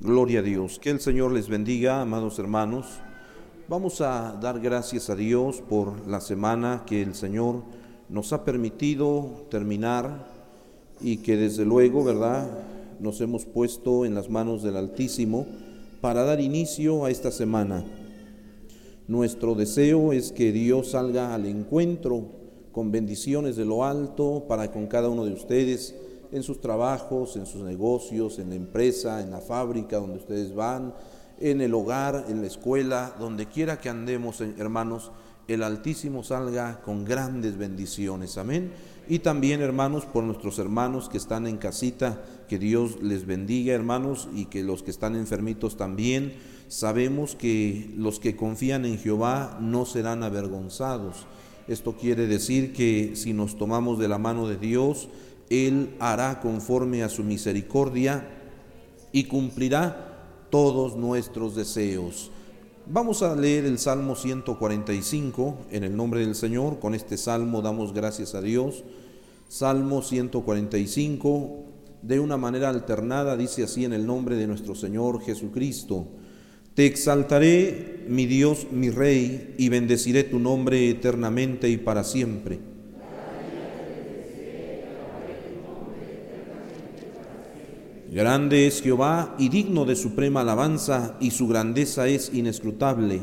Gloria a Dios. Que el Señor les bendiga, amados hermanos. Vamos a dar gracias a Dios por la semana que el Señor nos ha permitido terminar y que desde luego, ¿verdad? Nos hemos puesto en las manos del Altísimo para dar inicio a esta semana. Nuestro deseo es que Dios salga al encuentro con bendiciones de lo alto para con cada uno de ustedes en sus trabajos, en sus negocios, en la empresa, en la fábrica donde ustedes van, en el hogar, en la escuela, donde quiera que andemos, hermanos, el Altísimo salga con grandes bendiciones. Amén. Y también, hermanos, por nuestros hermanos que están en casita, que Dios les bendiga, hermanos, y que los que están enfermitos también. Sabemos que los que confían en Jehová no serán avergonzados. Esto quiere decir que si nos tomamos de la mano de Dios, él hará conforme a su misericordia y cumplirá todos nuestros deseos. Vamos a leer el Salmo 145 en el nombre del Señor. Con este salmo damos gracias a Dios. Salmo 145, de una manera alternada, dice así en el nombre de nuestro Señor Jesucristo. Te exaltaré, mi Dios, mi Rey, y bendeciré tu nombre eternamente y para siempre. Grande es Jehová y digno de suprema alabanza, y su grandeza es inescrutable.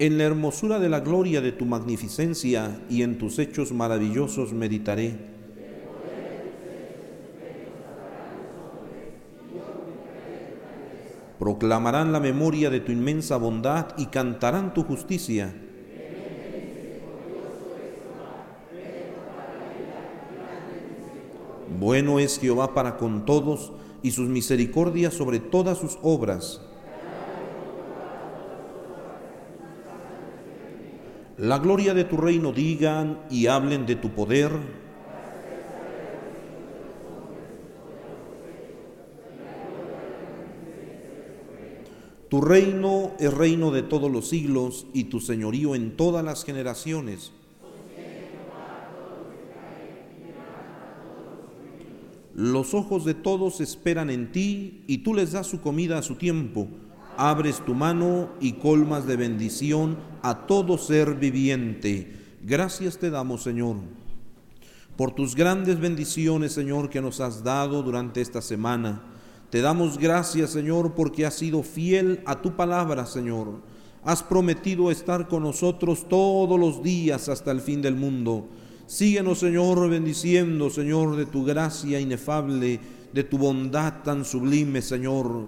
En la hermosura de la gloria de tu magnificencia y en tus hechos maravillosos meditaré. Proclamarán la memoria de tu inmensa bondad y cantarán tu justicia. Bueno es Jehová para con todos y sus misericordias sobre todas sus obras. La gloria de tu reino digan y hablen de tu poder. Tu reino es reino de todos los siglos y tu señorío en todas las generaciones. Los ojos de todos esperan en ti y tú les das su comida a su tiempo. Abres tu mano y colmas de bendición a todo ser viviente. Gracias te damos, Señor, por tus grandes bendiciones, Señor, que nos has dado durante esta semana. Te damos gracias, Señor, porque has sido fiel a tu palabra, Señor. Has prometido estar con nosotros todos los días hasta el fin del mundo. Síguenos, Señor, bendiciendo, Señor, de tu gracia inefable, de tu bondad tan sublime, Señor.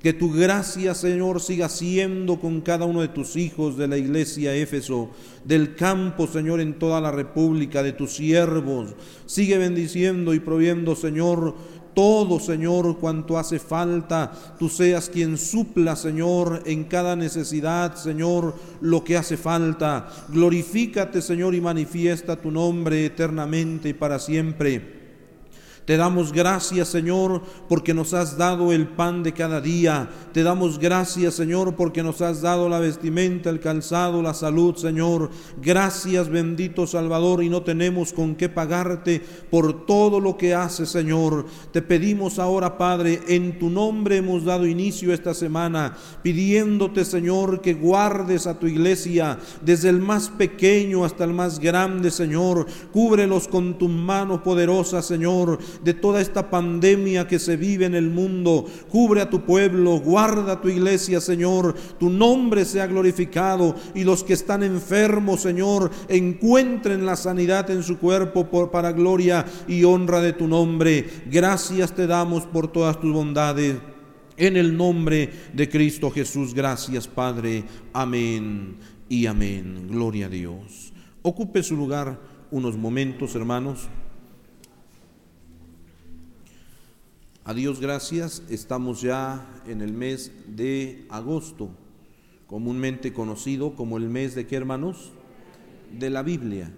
Que tu gracia, Señor, siga siendo con cada uno de tus hijos de la iglesia Éfeso, del campo, Señor, en toda la república, de tus siervos. Sigue bendiciendo y proviendo, Señor, todo, Señor, cuanto hace falta, tú seas quien supla, Señor, en cada necesidad, Señor, lo que hace falta. Glorifícate, Señor, y manifiesta tu nombre eternamente y para siempre. Te damos gracias, Señor, porque nos has dado el pan de cada día. Te damos gracias, Señor, porque nos has dado la vestimenta, el calzado, la salud, Señor. Gracias, bendito Salvador, y no tenemos con qué pagarte por todo lo que haces, Señor. Te pedimos ahora, Padre, en tu nombre hemos dado inicio esta semana, pidiéndote, Señor, que guardes a tu iglesia, desde el más pequeño hasta el más grande, Señor. Cúbrelos con tu mano poderosa, Señor de toda esta pandemia que se vive en el mundo. Cubre a tu pueblo, guarda tu iglesia, Señor. Tu nombre sea glorificado y los que están enfermos, Señor, encuentren la sanidad en su cuerpo por, para gloria y honra de tu nombre. Gracias te damos por todas tus bondades. En el nombre de Cristo Jesús, gracias Padre. Amén y amén. Gloria a Dios. Ocupe su lugar unos momentos, hermanos. A Dios gracias, estamos ya en el mes de agosto, comúnmente conocido como el mes de qué hermanos? De la Biblia,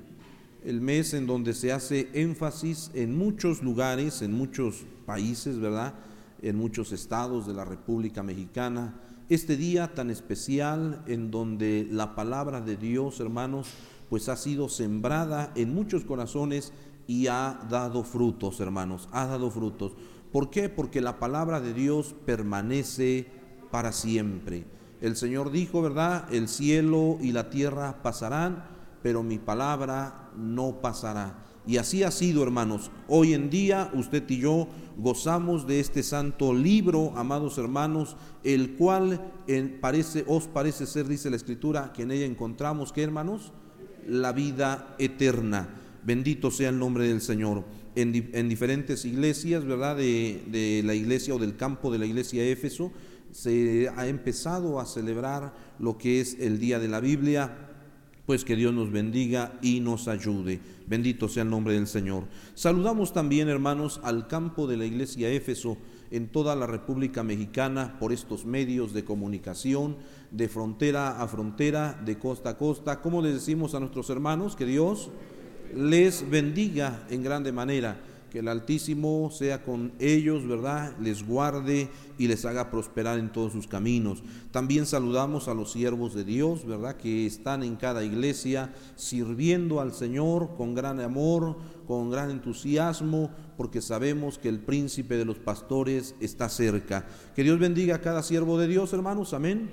el mes en donde se hace énfasis en muchos lugares, en muchos países, ¿verdad? En muchos estados de la República Mexicana, este día tan especial en donde la palabra de Dios, hermanos, pues ha sido sembrada en muchos corazones y ha dado frutos, hermanos, ha dado frutos. ¿Por qué? Porque la palabra de Dios permanece para siempre. El Señor dijo, ¿verdad? El cielo y la tierra pasarán, pero mi palabra no pasará. Y así ha sido, hermanos. Hoy en día usted y yo gozamos de este santo libro, amados hermanos, el cual parece, os parece ser, dice la Escritura, que en ella encontramos, ¿qué hermanos? La vida eterna. Bendito sea el nombre del Señor. En, diferentes iglesias, ¿verdad? De, de la iglesia o del campo de la iglesia Éfeso, se ha empezado a celebrar lo que es el Día de la Biblia, pues que Dios nos bendiga y nos ayude. Bendito sea el nombre del Señor. Saludamos también, hermanos, al campo de la iglesia Éfeso en toda la República Mexicana por estos medios de comunicación, de frontera a frontera, de costa a costa. ¿Cómo les decimos a nuestros hermanos? Que Dios les bendiga en grande manera que el Altísimo sea con ellos, ¿verdad? Les guarde y les haga prosperar en todos sus caminos. También saludamos a los siervos de Dios, ¿verdad? Que están en cada iglesia sirviendo al Señor con gran amor, con gran entusiasmo, porque sabemos que el príncipe de los pastores está cerca. Que Dios bendiga a cada siervo de Dios, hermanos. Amén.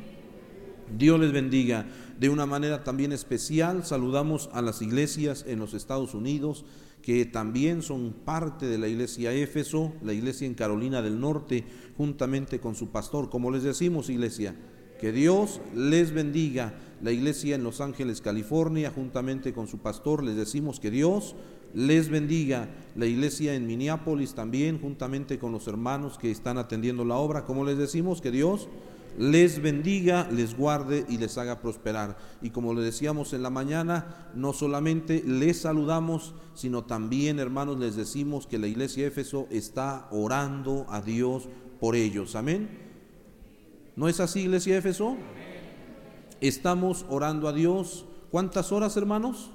Dios les bendiga. De una manera también especial saludamos a las iglesias en los Estados Unidos que también son parte de la iglesia Éfeso, la iglesia en Carolina del Norte, juntamente con su pastor. Como les decimos, iglesia, que Dios les bendiga. La iglesia en Los Ángeles, California, juntamente con su pastor, les decimos que Dios les bendiga. La iglesia en Minneapolis también, juntamente con los hermanos que están atendiendo la obra, como les decimos, que Dios les bendiga, les guarde y les haga prosperar. Y como le decíamos en la mañana, no solamente les saludamos, sino también, hermanos, les decimos que la iglesia de Éfeso está orando a Dios por ellos. Amén. ¿No es así, iglesia de Éfeso? Estamos orando a Dios. ¿Cuántas horas, hermanos?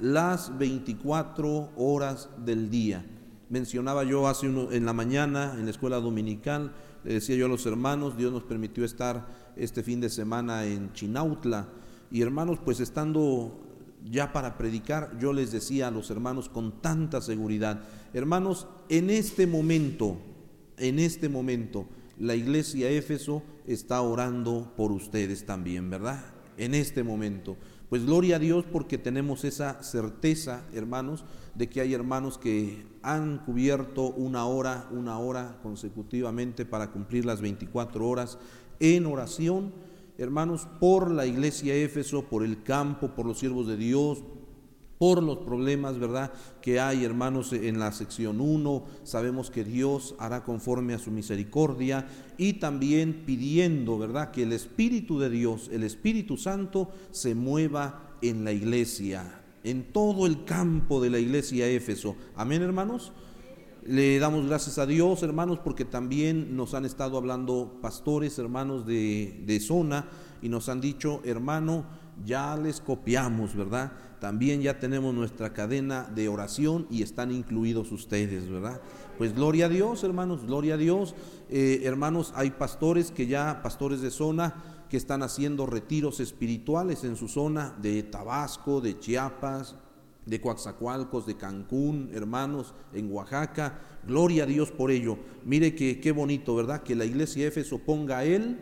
Las 24 horas del día. Mencionaba yo hace uno, en la mañana en la escuela dominical le decía yo a los hermanos, Dios nos permitió estar este fin de semana en Chinautla. Y hermanos, pues estando ya para predicar, yo les decía a los hermanos con tanta seguridad, hermanos, en este momento, en este momento, la iglesia Éfeso está orando por ustedes también, ¿verdad? En este momento. Pues gloria a Dios porque tenemos esa certeza, hermanos, de que hay hermanos que han cubierto una hora, una hora consecutivamente para cumplir las 24 horas en oración, hermanos, por la iglesia Éfeso, por el campo, por los siervos de Dios, por los problemas, ¿verdad?, que hay, hermanos, en la sección 1. Sabemos que Dios hará conforme a su misericordia y también pidiendo, ¿verdad?, que el Espíritu de Dios, el Espíritu Santo, se mueva en la iglesia, en todo el campo de la iglesia Éfeso. Amén, hermanos. Le damos gracias a Dios, hermanos, porque también nos han estado hablando pastores, hermanos de, de zona, y nos han dicho, hermano, ya les copiamos, ¿verdad? También ya tenemos nuestra cadena de oración y están incluidos ustedes, ¿verdad? Pues gloria a Dios, hermanos, gloria a Dios. Eh, hermanos, hay pastores que ya, pastores de zona, que están haciendo retiros espirituales en su zona de Tabasco, de Chiapas, de Coaxacualcos, de Cancún, hermanos, en Oaxaca. Gloria a Dios por ello. Mire que qué bonito, ¿verdad? Que la iglesia Éfeso ponga a él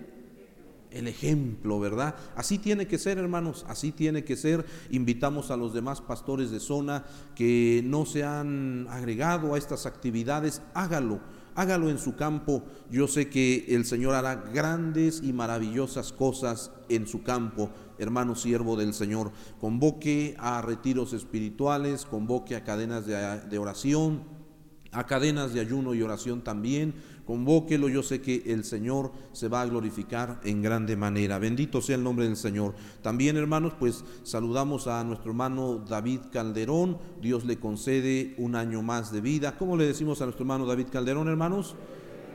el ejemplo, ¿verdad? Así tiene que ser, hermanos, así tiene que ser. Invitamos a los demás pastores de zona que no se han agregado a estas actividades, hágalo, hágalo en su campo. Yo sé que el Señor hará grandes y maravillosas cosas en su campo, hermano siervo del Señor. Convoque a retiros espirituales, convoque a cadenas de, oración, a cadenas de ayuno y oración también Convóquelo, yo sé que el Señor se va a glorificar en grande manera. Bendito sea el nombre del Señor. También, hermanos, pues saludamos a nuestro hermano David Calderón. Dios le concede un año más de vida. ¿Cómo le decimos a nuestro hermano David Calderón, hermanos?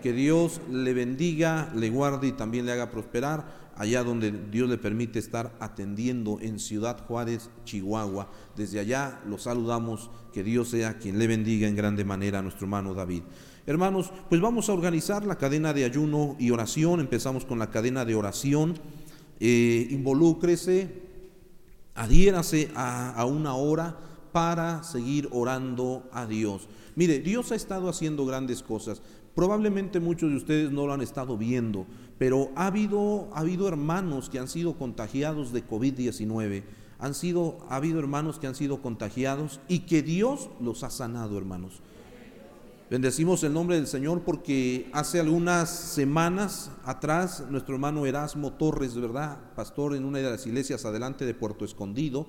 Que Dios le bendiga, le guarde y también le haga prosperar allá donde Dios le permite estar atendiendo en Ciudad Juárez, Chihuahua. Desde allá lo saludamos, que Dios sea quien le bendiga en grande manera a nuestro hermano David. Hermanos, pues vamos a organizar la cadena de ayuno y oración. Empezamos con la cadena de oración. Eh, involúcrese, adhiérase a, a una hora para seguir orando a Dios. Mire, Dios ha estado haciendo grandes cosas. Probablemente muchos de ustedes no lo han estado viendo, pero ha habido, ha habido hermanos que han sido contagiados de COVID-19. Han sido, ha habido hermanos que han sido contagiados y que Dios los ha sanado, hermanos. Bendecimos el nombre del Señor porque hace algunas semanas atrás nuestro hermano Erasmo Torres, ¿verdad? Pastor en una de las iglesias adelante de Puerto Escondido,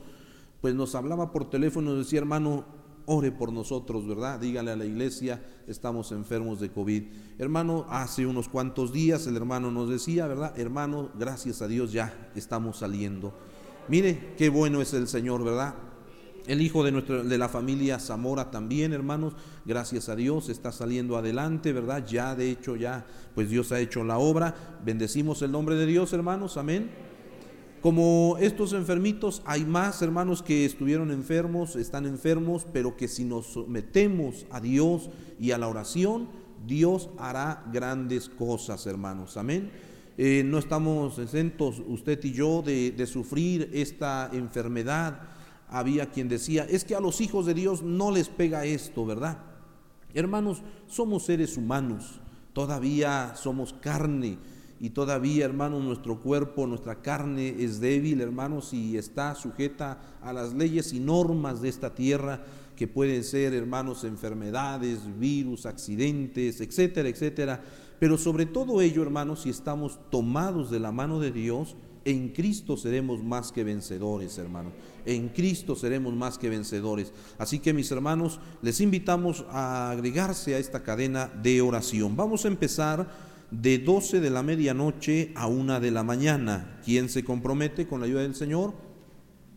pues nos hablaba por teléfono y decía, hermano, ore por nosotros, ¿verdad? Dígale a la iglesia, estamos enfermos de COVID. Hermano, hace unos cuantos días el hermano nos decía, ¿verdad? Hermano, gracias a Dios ya estamos saliendo. Mire qué bueno es el Señor, ¿verdad? El hijo de, nuestro, de la familia Zamora también, hermanos, gracias a Dios, está saliendo adelante, ¿verdad? Ya, de hecho, ya, pues Dios ha hecho la obra. Bendecimos el nombre de Dios, hermanos, amén. Como estos enfermitos, hay más hermanos que estuvieron enfermos, están enfermos, pero que si nos sometemos a Dios y a la oración, Dios hará grandes cosas, hermanos. Amén. Eh, no estamos exentos, usted y yo, de, de sufrir esta enfermedad. Había quien decía, es que a los hijos de Dios no les pega esto, ¿verdad? Hermanos, somos seres humanos, todavía somos carne y todavía, hermanos, nuestro cuerpo, nuestra carne es débil, hermanos, y está sujeta a las leyes y normas de esta tierra, que pueden ser, hermanos, enfermedades, virus, accidentes, etcétera, etcétera. Pero sobre todo ello, hermanos, si estamos tomados de la mano de Dios, en Cristo seremos más que vencedores, hermanos. En Cristo seremos más que vencedores. Así que, mis hermanos, les invitamos a agregarse a esta cadena de oración. Vamos a empezar de 12 de la medianoche a 1 de la mañana. ¿Quién se compromete con la ayuda del Señor?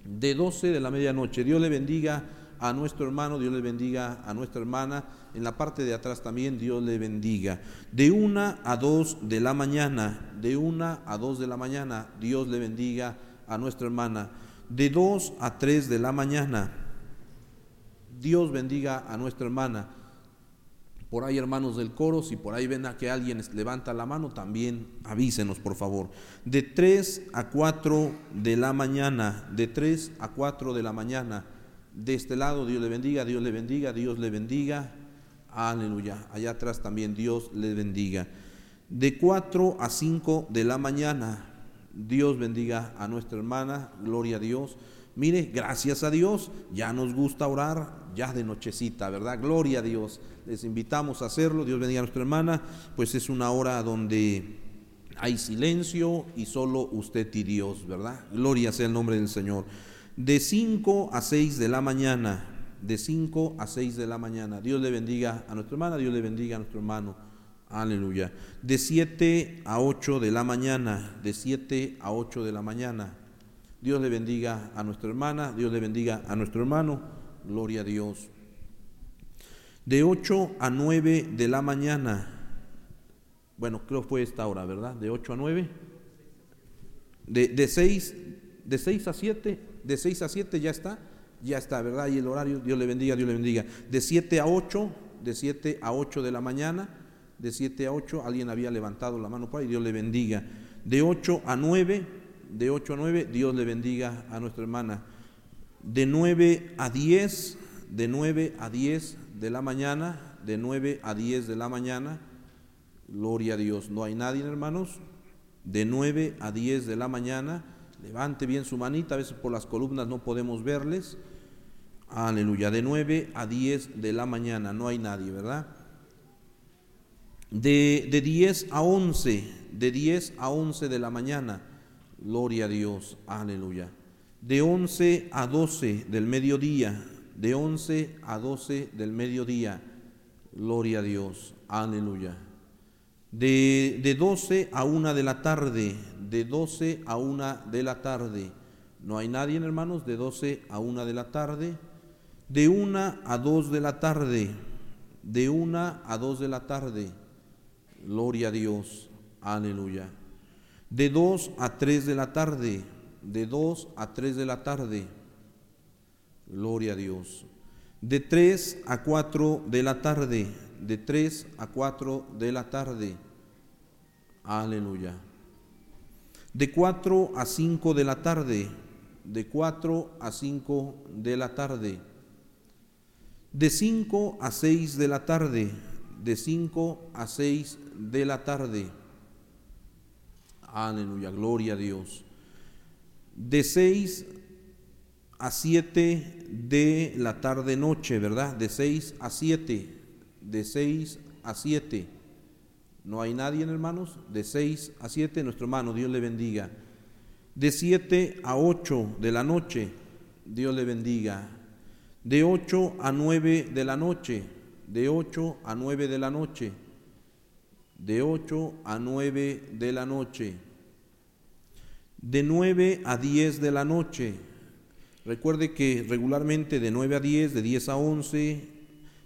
De 12 de la medianoche. Dios le bendiga a nuestro hermano, Dios le bendiga a nuestra hermana. En la parte de atrás también Dios le bendiga. De 1 a 2 de la mañana, de 1 a 2 de la mañana, Dios le bendiga a nuestra hermana. De 2 a 3 de la mañana, Dios bendiga a nuestra hermana por ahí hermanos del coro, si por ahí ven a que alguien levanta la mano, también avísenos por favor. De 3 a 4 de la mañana, de 3 a 4 de la mañana, de este lado Dios le bendiga, Dios le bendiga, Dios le bendiga, aleluya. Allá atrás también Dios le bendiga. De 4 a 5 de la mañana, Dios bendiga a nuestra hermana, gloria a Dios. Mire, gracias a Dios, ya nos gusta orar, ya de nochecita, ¿verdad? Gloria a Dios. Les invitamos a hacerlo, Dios bendiga a nuestra hermana, pues es una hora donde hay silencio y solo usted y Dios, ¿verdad? Gloria sea el nombre del Señor. De 5 a 6 de la mañana, de 5 a 6 de la mañana, Dios le bendiga a nuestra hermana, Dios le bendiga a nuestro hermano. Aleluya. De 7 a 8 de la mañana, de 7 a 8 de la mañana, Dios le bendiga a nuestra hermana, Dios le bendiga a nuestro hermano, gloria a Dios. De 8 a 9 de la mañana, bueno, creo fue esta hora, ¿verdad? De 8 a 9. De, de, 6, de 6 a 7, de 6 a 7 ya está, ya está, ¿verdad? Y el horario, Dios le bendiga, Dios le bendiga. De 7 a 8, de 7 a 8 de la mañana, de 7 a 8, alguien había levantado la mano para y Dios le bendiga. De 8 a 9, de 8 a 9, Dios le bendiga a nuestra hermana. De 9 a 10, de 9 a 10 de la mañana, de 9 a 10 de la mañana, gloria a Dios. No hay nadie, hermanos. De 9 a 10 de la mañana, levante bien su manita, a veces por las columnas no podemos verles. Aleluya, de 9 a 10 de la mañana, no hay nadie, ¿verdad? De, de 10 a 11, de 10 a 11 de la mañana, Gloria a Dios, aleluya. De 11 a 12 del mediodía, de 11 a 12 del mediodía, gloria a Dios, aleluya. De, de 12 a 1 de la tarde, de 12 a 1 de la tarde, no hay nadie, hermanos, de 12 a 1 de la tarde, de 1 a 2 de la tarde, de 1 a 2 de la tarde, gloria a Dios, aleluya. De 2 a 3 de la tarde, de 2 a 3 de la tarde, gloria a Dios, de 3 a 4 de la tarde, de 3 a 4 de la tarde, aleluya, de 4 a 5 de la tarde, de 4 a 5 de la tarde, de 5 a 6 de la tarde, de 5 a 6 de la tarde. Aleluya, gloria a Dios. De 6 a 7 de la tarde noche, ¿verdad? De 6 a 7, de 6 a 7. No hay nadie, hermanos, de 6 a 7, nuestro hermano, Dios le bendiga. De 7 a 8 de la noche, Dios le bendiga. De 8 a 9 de la noche, de 8 a 9 de la noche, de 8 a 9 de la noche, de 9 a 10 de la noche. Recuerde que regularmente de 9 a 10, de 10 a 11,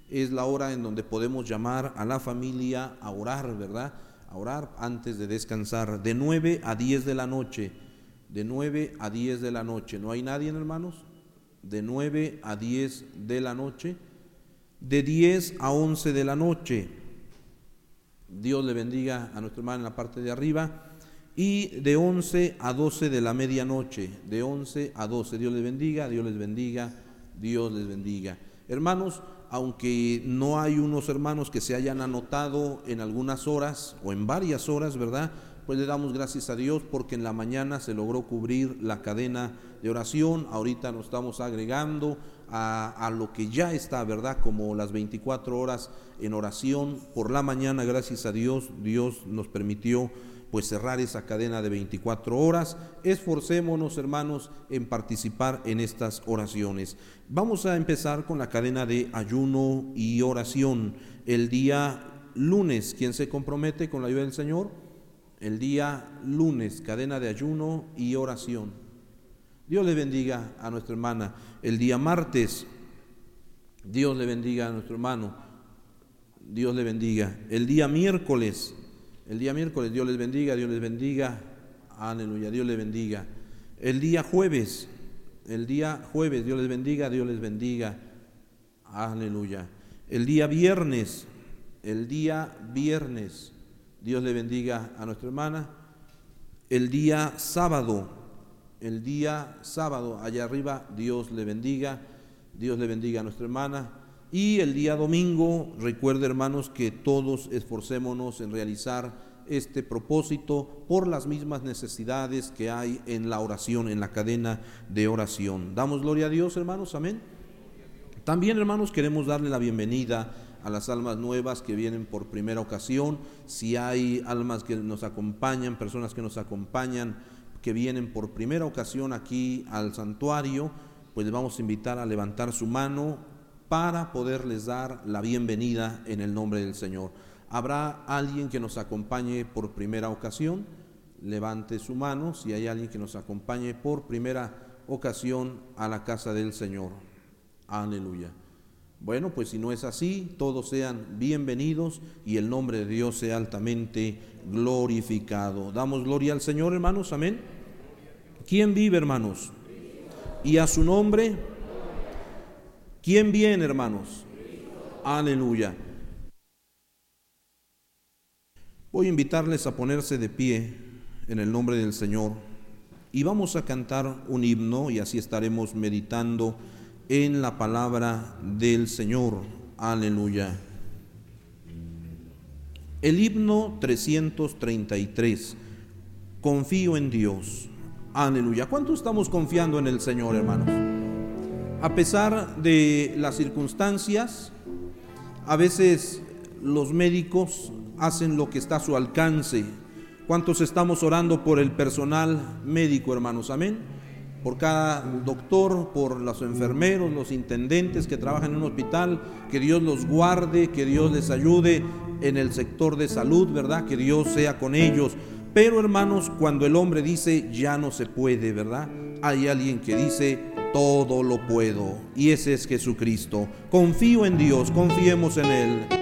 es la hora en donde podemos llamar a la familia a orar, ¿verdad? A orar antes de descansar, de 9 a 10 de la noche, de 9 a 10 de la noche. ¿No hay nadie, hermanos? De 9 a 10 de la noche, de 10 a 11 de la noche. Dios le bendiga a nuestro hermano en la parte de arriba. Y de 11 a 12 de la medianoche, de 11 a 12. Dios les bendiga, Dios les bendiga, Dios les bendiga. Hermanos, aunque no hay unos hermanos que se hayan anotado en algunas horas o en varias horas, ¿verdad? Pues le damos gracias a Dios porque en la mañana se logró cubrir la cadena de oración, ahorita nos estamos agregando a, lo que ya está, ¿verdad? Como las 24 horas en oración por la mañana, gracias a Dios, Dios nos permitió pues cerrar esa cadena de 24 horas. Esforcémonos, hermanos, en participar en estas oraciones. Vamos a empezar con la cadena de ayuno y oración. El día lunes, ¿quién se compromete con la ayuda del Señor? El día lunes, cadena de ayuno y oración. Dios le bendiga a nuestra hermana. El día martes, Dios le bendiga a nuestro hermano. Dios le bendiga. El día miércoles, el día miércoles, Dios les bendiga, Dios les bendiga. Aleluya, Dios les bendiga. El día jueves, el día jueves, Dios les bendiga, Dios les bendiga. Aleluya. El día viernes, el día viernes, Dios le bendiga a nuestra hermana. El día sábado, el día sábado, allá arriba, Dios le bendiga, Dios le bendiga a nuestra hermana. Y el día domingo, recuerde hermanos que todos esforcémonos en realizar este propósito por las mismas necesidades que hay en la oración, en la cadena de oración. Damos gloria a Dios, hermanos, amén. También, hermanos, queremos darle la bienvenida a las almas nuevas que vienen por primera ocasión. Si hay almas que nos acompañan, personas que nos acompañan, que vienen por primera ocasión aquí al santuario, pues les vamos a invitar a levantar su mano para poderles dar la bienvenida en el nombre del Señor. ¿Habrá alguien que nos acompañe por primera ocasión? Levante su mano si hay alguien que nos acompañe por primera ocasión a la casa del Señor. Aleluya. Bueno, pues si no es así, todos sean bienvenidos y el nombre de Dios sea altamente glorificado. Damos gloria al Señor, hermanos, amén. ¿Quién vive, hermanos? Y a su nombre ¿Quién viene, hermanos? Aleluya. Voy a invitarles a ponerse de pie en el nombre del Señor y vamos a cantar un himno y así estaremos meditando en la palabra del Señor. Aleluya. El himno 333. Confío en Dios. Aleluya. ¿Cuánto estamos confiando en el Señor, hermanos? a pesar de las circunstancias, a veces los médicos hacen lo que está a su alcance. ¿Cuántos estamos orando por el personal médico, hermanos? Amén. Por cada doctor, por los enfermeros, los intendentes que trabajan en un hospital, que Dios los guarde, que Dios les ayude en el sector de salud, ¿verdad? Que Dios sea con ellos. Pero hermanos, cuando el hombre dice ya no se puede, ¿verdad? Hay alguien que dice todo lo puedo. Y ese es Jesucristo. Confío en Dios, confiemos en Él.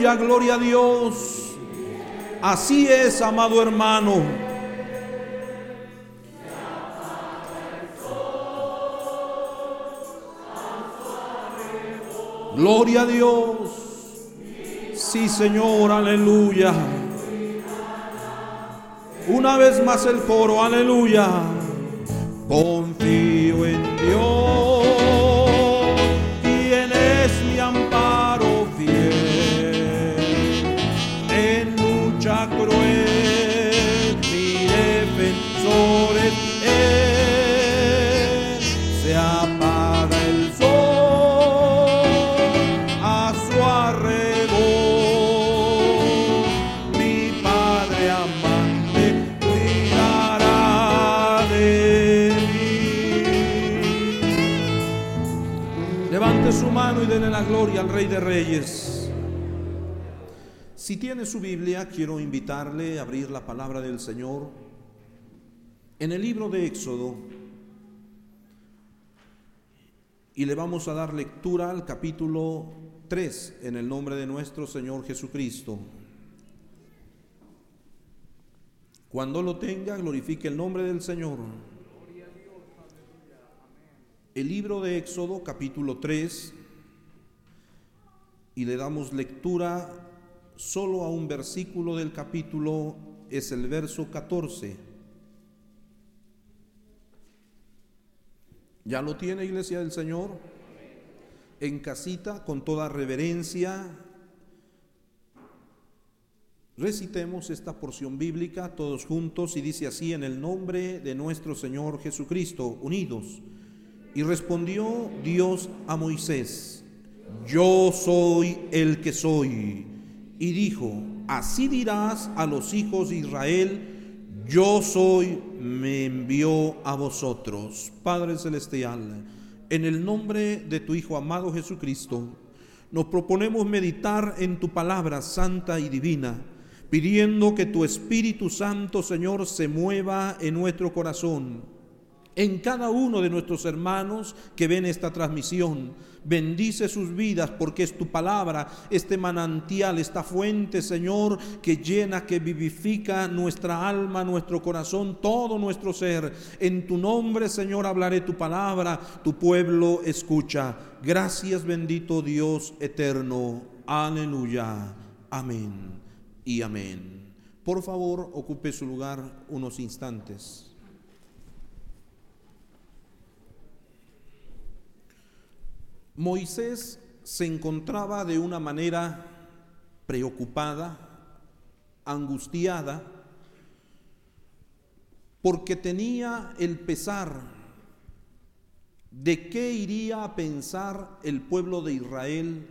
Gloria a Dios. Así es, amado hermano. Gloria a Dios. Sí, Señor, aleluya. Una vez más el coro, aleluya. Confío en Dios. Gloria al Rey de Reyes. Si tiene su Biblia, quiero invitarle a abrir la palabra del Señor en el libro de Éxodo y le vamos a dar lectura al capítulo 3 en el nombre de nuestro Señor Jesucristo. Cuando lo tenga, glorifique el nombre del Señor. El libro de Éxodo, capítulo 3, y le damos lectura solo a un versículo del capítulo, es el verso 14. ¿Ya lo tiene, iglesia del Señor? En casita, con toda reverencia, recitemos esta porción bíblica todos juntos y dice así en el nombre de nuestro Señor Jesucristo, unidos. Y respondió Dios a Moisés, yo soy el que soy. Y dijo, así dirás a los hijos de Israel, yo soy, me envió a vosotros. Padre Celestial, en el nombre de tu Hijo amado Jesucristo, nos proponemos meditar en tu palabra santa y divina, pidiendo que tu Espíritu Santo, Señor, se mueva en nuestro corazón en cada uno de nuestros hermanos que ven esta transmisión. Bendice sus vidas porque es tu palabra, este manantial, esta fuente, Señor, que llena, que vivifica nuestra alma, nuestro corazón, todo nuestro ser. En tu nombre, Señor, hablaré tu palabra, tu pueblo escucha. Gracias, bendito Dios eterno. Aleluya. Amén y amén. Por favor, ocupe su lugar unos instantes. Moisés se encontraba de una manera preocupada, angustiada, porque tenía el pesar de qué iría a pensar el pueblo de Israel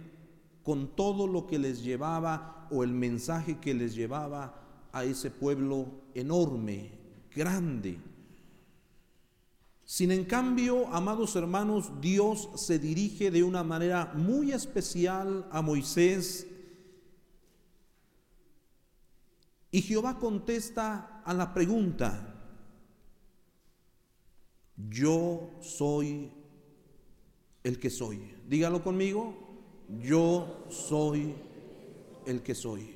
con todo lo que les llevaba o el mensaje que les llevaba a ese pueblo enorme, grande. Sin en cambio, amados hermanos, Dios se dirige de una manera muy especial a Moisés y Jehová contesta a la pregunta, yo soy el que soy. Dígalo conmigo, yo soy el que soy.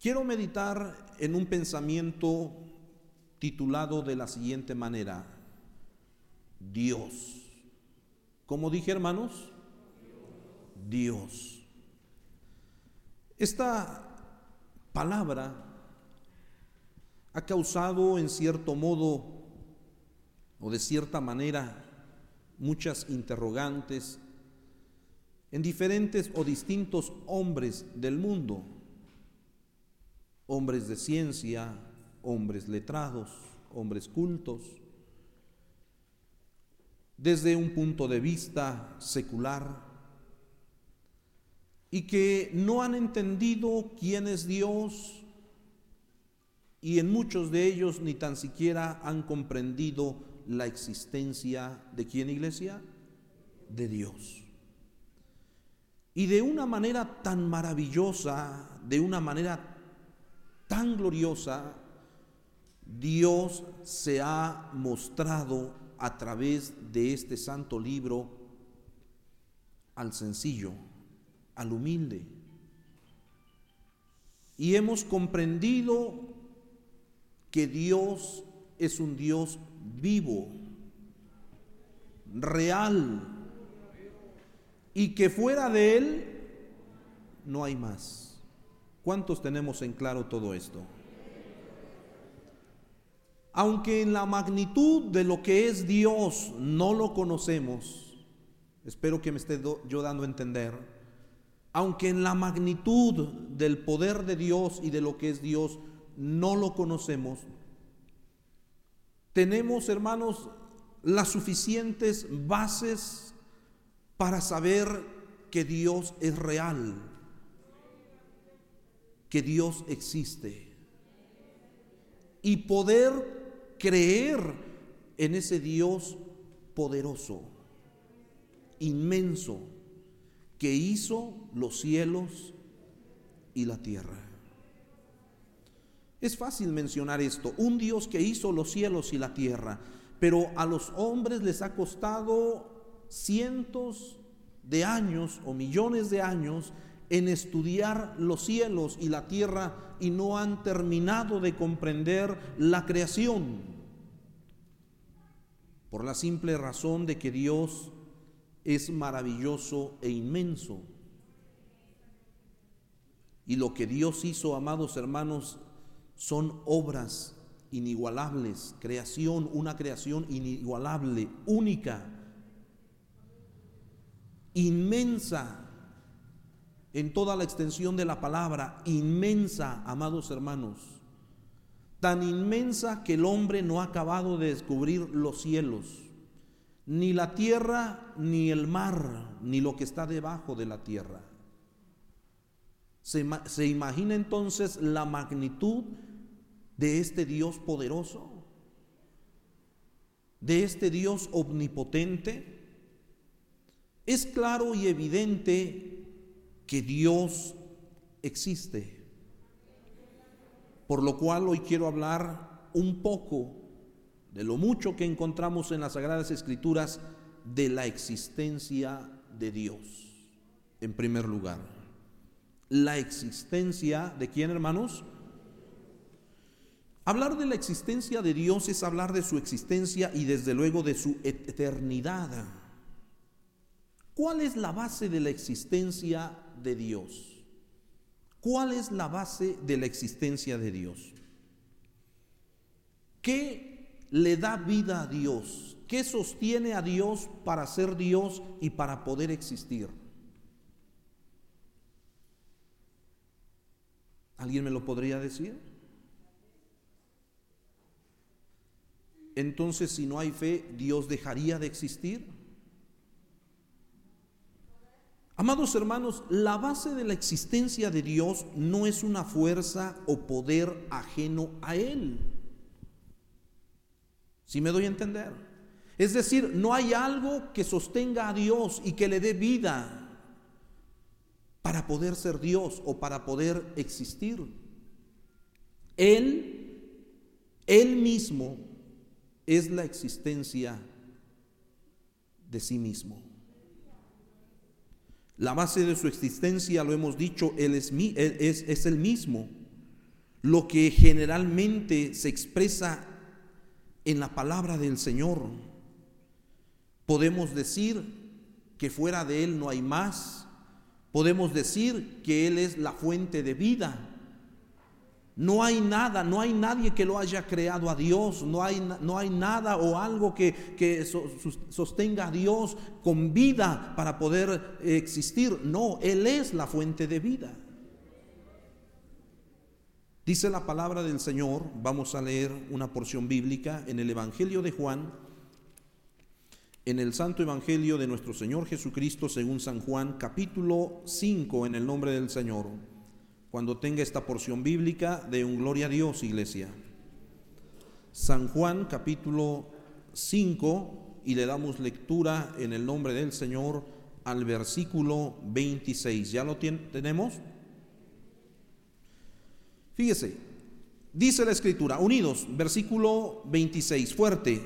Quiero meditar en un pensamiento titulado de la siguiente manera, Dios. ¿Cómo dije hermanos? Dios. Esta palabra ha causado en cierto modo o de cierta manera muchas interrogantes en diferentes o distintos hombres del mundo, hombres de ciencia, hombres letrados, hombres cultos, desde un punto de vista secular, y que no han entendido quién es Dios, y en muchos de ellos ni tan siquiera han comprendido la existencia de quién iglesia? De Dios. Y de una manera tan maravillosa, de una manera tan gloriosa, Dios se ha mostrado a través de este santo libro al sencillo, al humilde. Y hemos comprendido que Dios es un Dios vivo, real, y que fuera de Él no hay más. ¿Cuántos tenemos en claro todo esto? Aunque en la magnitud de lo que es Dios no lo conocemos, espero que me esté yo dando a entender, aunque en la magnitud del poder de Dios y de lo que es Dios no lo conocemos, tenemos, hermanos, las suficientes bases para saber que Dios es real, que Dios existe. Y poder creer en ese Dios poderoso, inmenso, que hizo los cielos y la tierra. Es fácil mencionar esto, un Dios que hizo los cielos y la tierra, pero a los hombres les ha costado cientos de años o millones de años en estudiar los cielos y la tierra y no han terminado de comprender la creación. Por la simple razón de que Dios es maravilloso e inmenso. Y lo que Dios hizo, amados hermanos, son obras inigualables, creación, una creación inigualable, única, inmensa en toda la extensión de la palabra, inmensa, amados hermanos, tan inmensa que el hombre no ha acabado de descubrir los cielos, ni la tierra, ni el mar, ni lo que está debajo de la tierra. Se, imagina entonces la magnitud de este Dios poderoso, de este Dios omnipotente, es claro y evidente que Dios existe. Por lo cual hoy quiero hablar un poco de lo mucho que encontramos en las Sagradas Escrituras de la existencia de Dios. En primer lugar, la existencia de quién, hermanos? Hablar de la existencia de Dios es hablar de su existencia y desde luego de su eternidad. ¿Cuál es la base de la existencia de Dios? ¿Cuál es la base de la existencia de Dios? ¿Qué le da vida a Dios? ¿Qué sostiene a Dios para ser Dios y para poder existir? ¿Alguien me lo podría decir? entonces si no hay fe, Dios dejaría de existir. Amados hermanos, la base de la existencia de Dios no es una fuerza o poder ajeno a Él. Si me doy a entender? Es decir, no hay algo que sostenga a Dios y que le dé vida para poder ser Dios o para poder existir. Él, Él mismo es la existencia de sí mismo. La base de su existencia, lo hemos dicho, Él es, es, es el mismo. Lo que generalmente se expresa en la palabra del Señor. Podemos decir que fuera de Él no hay más. Podemos decir que Él es la fuente de vida. No hay nada, no hay nadie que lo haya creado a Dios, no hay, no hay nada o algo que, que sostenga a Dios con vida para poder existir. No, Él es la fuente de vida. Dice la palabra del Señor, vamos a leer una porción bíblica en el Evangelio de Juan, en el Santo Evangelio de nuestro Señor Jesucristo según San Juan, capítulo 5, en el nombre del Señor cuando tenga esta porción bíblica de un gloria a Dios, iglesia. San Juan capítulo 5 y le damos lectura en el nombre del Señor al versículo 26. ¿Ya lo tenemos? Fíjese, dice la escritura, unidos, versículo 26, fuerte,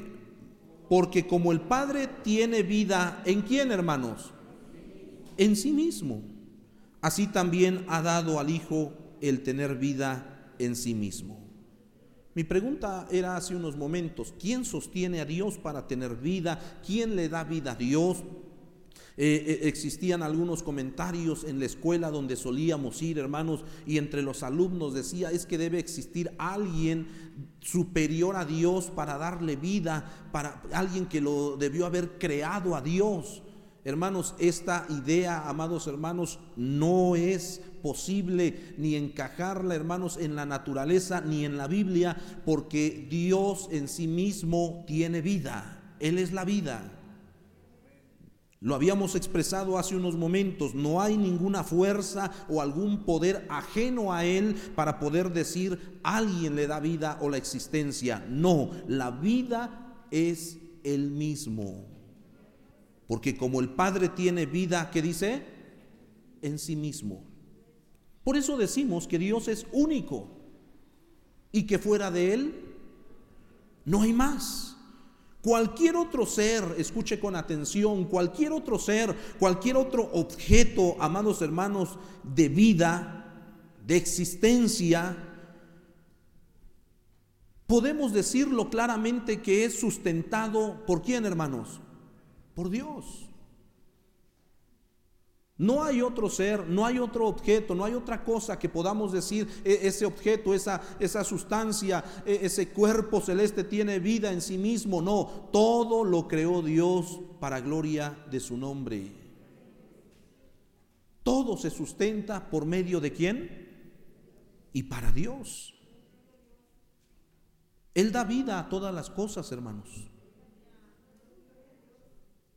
porque como el Padre tiene vida, ¿en quién hermanos? En sí mismo así también ha dado al Hijo el tener vida en sí mismo. Mi pregunta era hace unos momentos, ¿quién sostiene a Dios para tener vida? ¿Quién le da vida a Dios? Eh, eh, existían algunos comentarios en la escuela donde solíamos ir, hermanos, y entre los alumnos decía, es que debe existir alguien superior a Dios para darle vida, para alguien que lo debió haber creado a Dios. Hermanos, esta idea, amados hermanos, no es posible ni encajarla, hermanos, en la naturaleza ni en la Biblia, porque Dios en sí mismo tiene vida. Él es la vida. Lo habíamos expresado hace unos momentos, no hay ninguna fuerza o algún poder ajeno a Él para poder decir alguien le da vida o la existencia. No, la vida es Él mismo. Porque como el Padre tiene vida, ¿qué dice? En sí mismo. Por eso decimos que Dios es único y que fuera de Él no hay más. Cualquier otro ser, escuche con atención, cualquier otro ser, cualquier otro objeto, amados hermanos, de vida, de existencia, podemos decirlo claramente que es sustentado por quién, hermanos? Por Dios. No hay otro ser, no hay otro objeto, no hay otra cosa que podamos decir, e, ese objeto, esa, esa sustancia, e, ese cuerpo celeste tiene vida en sí mismo. No, todo lo creó Dios para gloria de su nombre. Todo se sustenta por medio de quién? Y para Dios. Él da vida a todas las cosas, hermanos.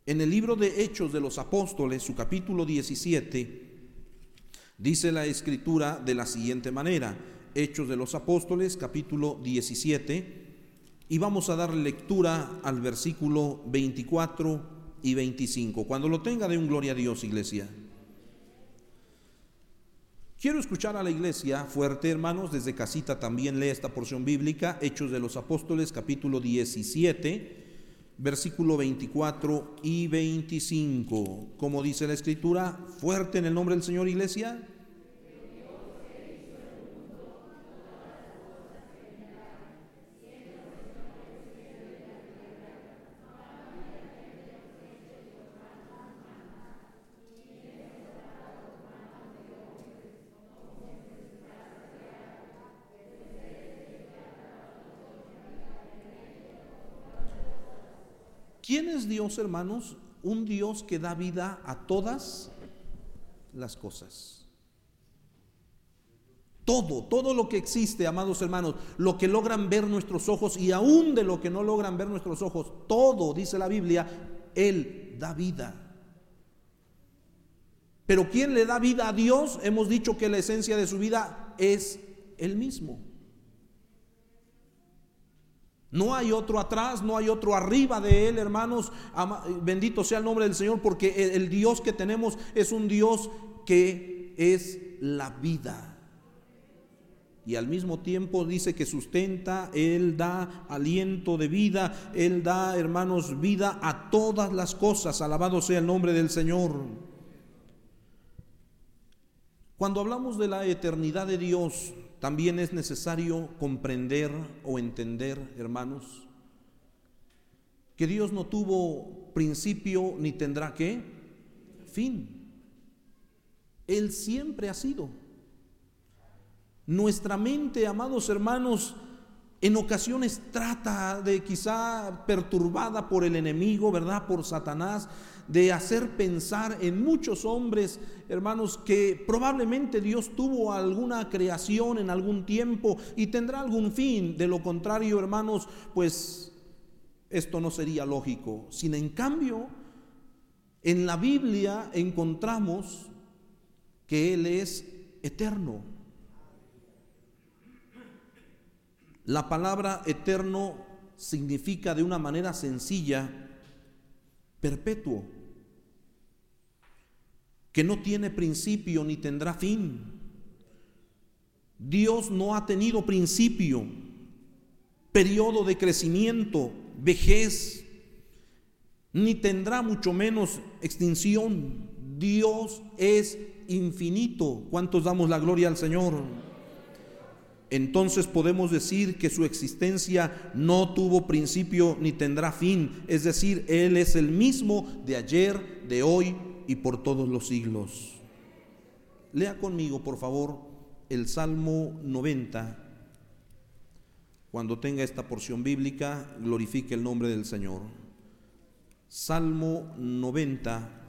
En el libro de Hechos de los Apóstoles, su capítulo 17, dice la escritura de la siguiente manera. Hechos de los Apóstoles, capítulo 17, y vamos a dar lectura al versículo 24 y 25. Cuando lo tenga, de un gloria a Dios, iglesia. Quiero escuchar a la iglesia fuerte, hermanos, desde casita también lee esta porción bíblica, Hechos de los Apóstoles, capítulo 17 versículo 24 y 25. Como dice la escritura, fuerte en el nombre del Señor, iglesia. ¿Quién es Dios, hermanos? Un Dios que da vida a todas las cosas. Todo, todo lo que existe, amados hermanos, lo que logran ver nuestros ojos y aún de lo que no logran ver nuestros ojos, todo, dice la Biblia, Él da vida. Pero ¿quién le da vida a Dios? Hemos dicho que la esencia de su vida es Él mismo. No hay otro atrás, no hay otro arriba de Él, hermanos. Bendito sea el nombre del Señor, porque el Dios que tenemos es un Dios que es la vida. Y al mismo tiempo dice que sustenta, Él da aliento de vida, Él da, hermanos, vida a todas las cosas. Alabado sea el nombre del Señor. Cuando hablamos de la eternidad de Dios, también es necesario comprender o entender, hermanos, que Dios no tuvo principio ni tendrá qué fin. Él siempre ha sido. Nuestra mente, amados hermanos, en ocasiones trata de quizá perturbada por el enemigo, ¿verdad? Por Satanás, de hacer pensar en muchos hombres, hermanos, que probablemente Dios tuvo alguna creación en algún tiempo y tendrá algún fin. De lo contrario, hermanos, pues esto no sería lógico. Sin en cambio, en la Biblia encontramos que Él es eterno. La palabra eterno significa de una manera sencilla perpetuo que no tiene principio ni tendrá fin. Dios no ha tenido principio, periodo de crecimiento, vejez, ni tendrá mucho menos extinción. Dios es infinito. ¿Cuántos damos la gloria al Señor? Entonces podemos decir que su existencia no tuvo principio ni tendrá fin. Es decir, Él es el mismo de ayer, de hoy y por todos los siglos. Lea conmigo, por favor, el Salmo 90. Cuando tenga esta porción bíblica, glorifique el nombre del Señor. Salmo 90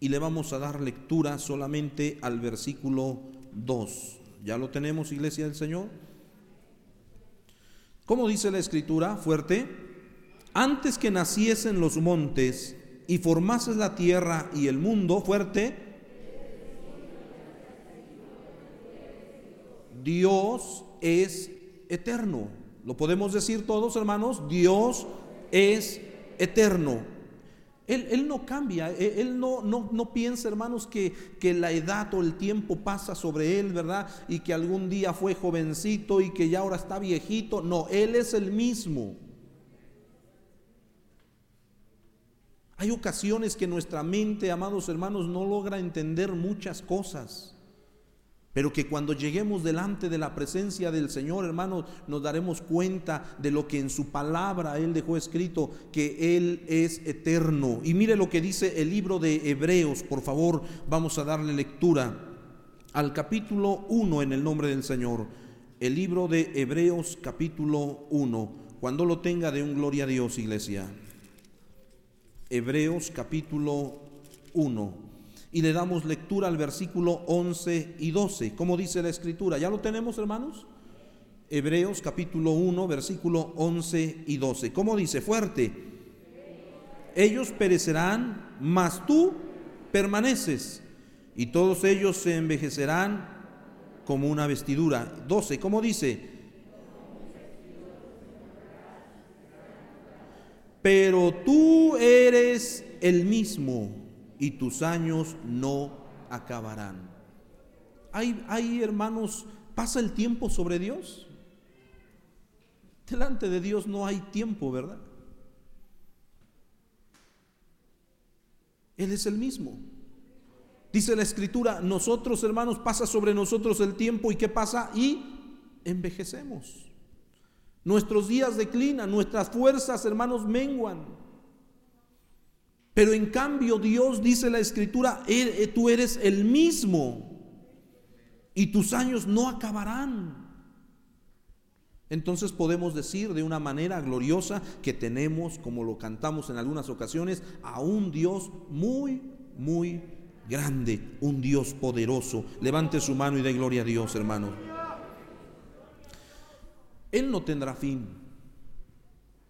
y le vamos a dar lectura solamente al versículo 2. ¿Ya lo tenemos, iglesia del Señor? ¿Cómo dice la escritura? Fuerte. Antes que naciesen los montes y formases la tierra y el mundo, fuerte. Dios es eterno. ¿Lo podemos decir todos, hermanos? Dios es eterno. Él, no cambia, e, él, no, no, no, piensa, hermanos, que, que, la edad o el tiempo pasa sobre él, ¿verdad? Y que algún día fue jovencito y que ya ahora está viejito. No, Él es el mismo. Hay ocasiones que nuestra mente, amados hermanos, no logra entender muchas cosas. Pero que cuando lleguemos delante de la presencia del Señor, hermanos, nos daremos cuenta de lo que en su palabra Él dejó escrito, que Él es eterno. Y mire lo que dice el libro de Hebreos, por favor, vamos a darle lectura al capítulo 1 en el nombre del Señor. El libro de Hebreos capítulo 1. Cuando lo tenga de un gloria a Dios, iglesia. Hebreos capítulo 1 y le damos lectura al versículo 11 y 12. ¿Cómo dice la escritura? ¿Ya lo tenemos, hermanos? Hebreos capítulo 1, versículo 11 y 12. ¿Cómo dice? Fuerte. Ellos perecerán, mas tú permaneces, y todos ellos se envejecerán como una vestidura. 12. ¿Cómo dice? Pero tú eres el mismo y tus años no acabarán. Hay, hay hermanos, pasa el tiempo sobre Dios. Delante de Dios no hay tiempo, ¿verdad? Él es el mismo. Dice la escritura, nosotros hermanos pasa sobre nosotros el tiempo y ¿qué pasa? Y envejecemos. Nuestros días declinan, nuestras fuerzas hermanos menguan. Pero en cambio Dios dice la escritura, eh, tú eres el mismo y tus años no acabarán. Entonces podemos decir de una manera gloriosa que tenemos, como lo cantamos en algunas ocasiones, a un Dios muy, muy grande, un Dios poderoso. Levante su mano y dé gloria a Dios, hermano. Él no tendrá fin.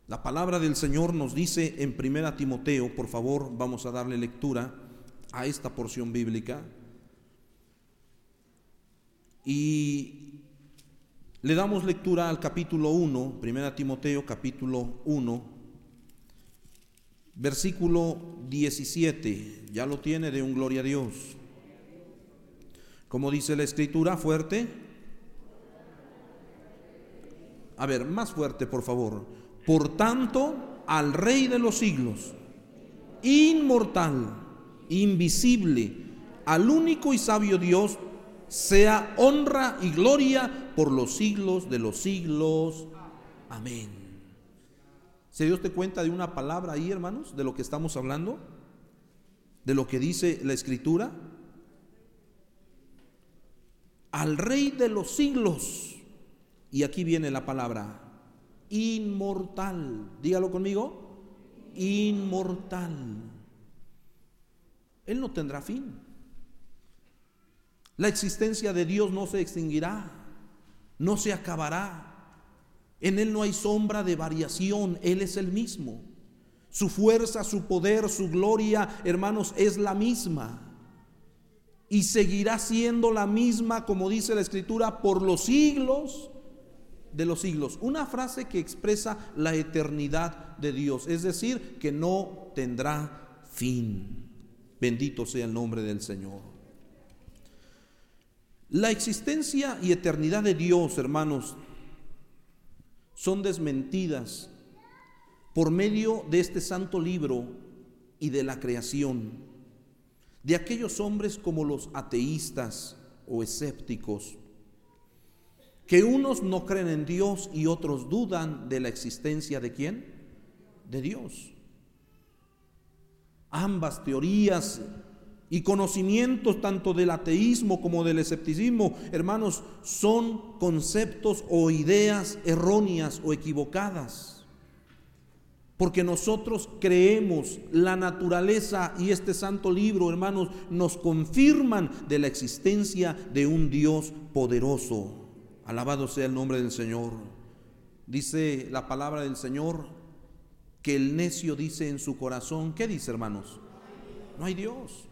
La palabra del Señor nos dice en Primera Timoteo, por favor, vamos a darle lectura a esta porción bíblica. Y le damos lectura al capítulo 1, Primera Timoteo capítulo 1, versículo 17. Ya lo tiene de un gloria a Dios. Como dice la escritura, fuerte. A ver, más fuerte, por favor. Por tanto, al Rey de los siglos, inmortal, invisible, al único y sabio Dios, sea honra y gloria por los siglos de los siglos. Amén. ¿Se dio usted cuenta de una palabra ahí, hermanos, de lo que estamos hablando? De lo que dice la Escritura. Al Rey de los siglos. Y aquí viene la palabra inmortal. Dígalo conmigo. Inmortal. Él no tendrá fin. La existencia de Dios no se extinguirá, no se acabará. En Él no hay sombra de variación, Él es el mismo. Su fuerza, su poder, su gloria, hermanos, es la misma. Y seguirá siendo la misma, como dice la Escritura, por los siglos de los siglos. Una frase que expresa la eternidad de Dios, es decir, que no tendrá fin. Bendito sea el nombre del Señor. La existencia y eternidad de Dios, hermanos, son desmentidas por medio de este santo libro y de la creación, de aquellos hombres como los ateístas o escépticos, que unos no creen en Dios y otros dudan de la existencia de quién? De Dios. ambas teorías y conocimientos tanto del ateísmo como del escepticismo, hermanos, son conceptos o ideas erróneas o equivocadas. Porque nosotros creemos la naturaleza y este santo libro, hermanos, nos confirman de la existencia de un Dios poderoso. Alabado sea el nombre del Señor. Dice la palabra del Señor que el necio dice en su corazón, ¿qué dice hermanos? No hay Dios.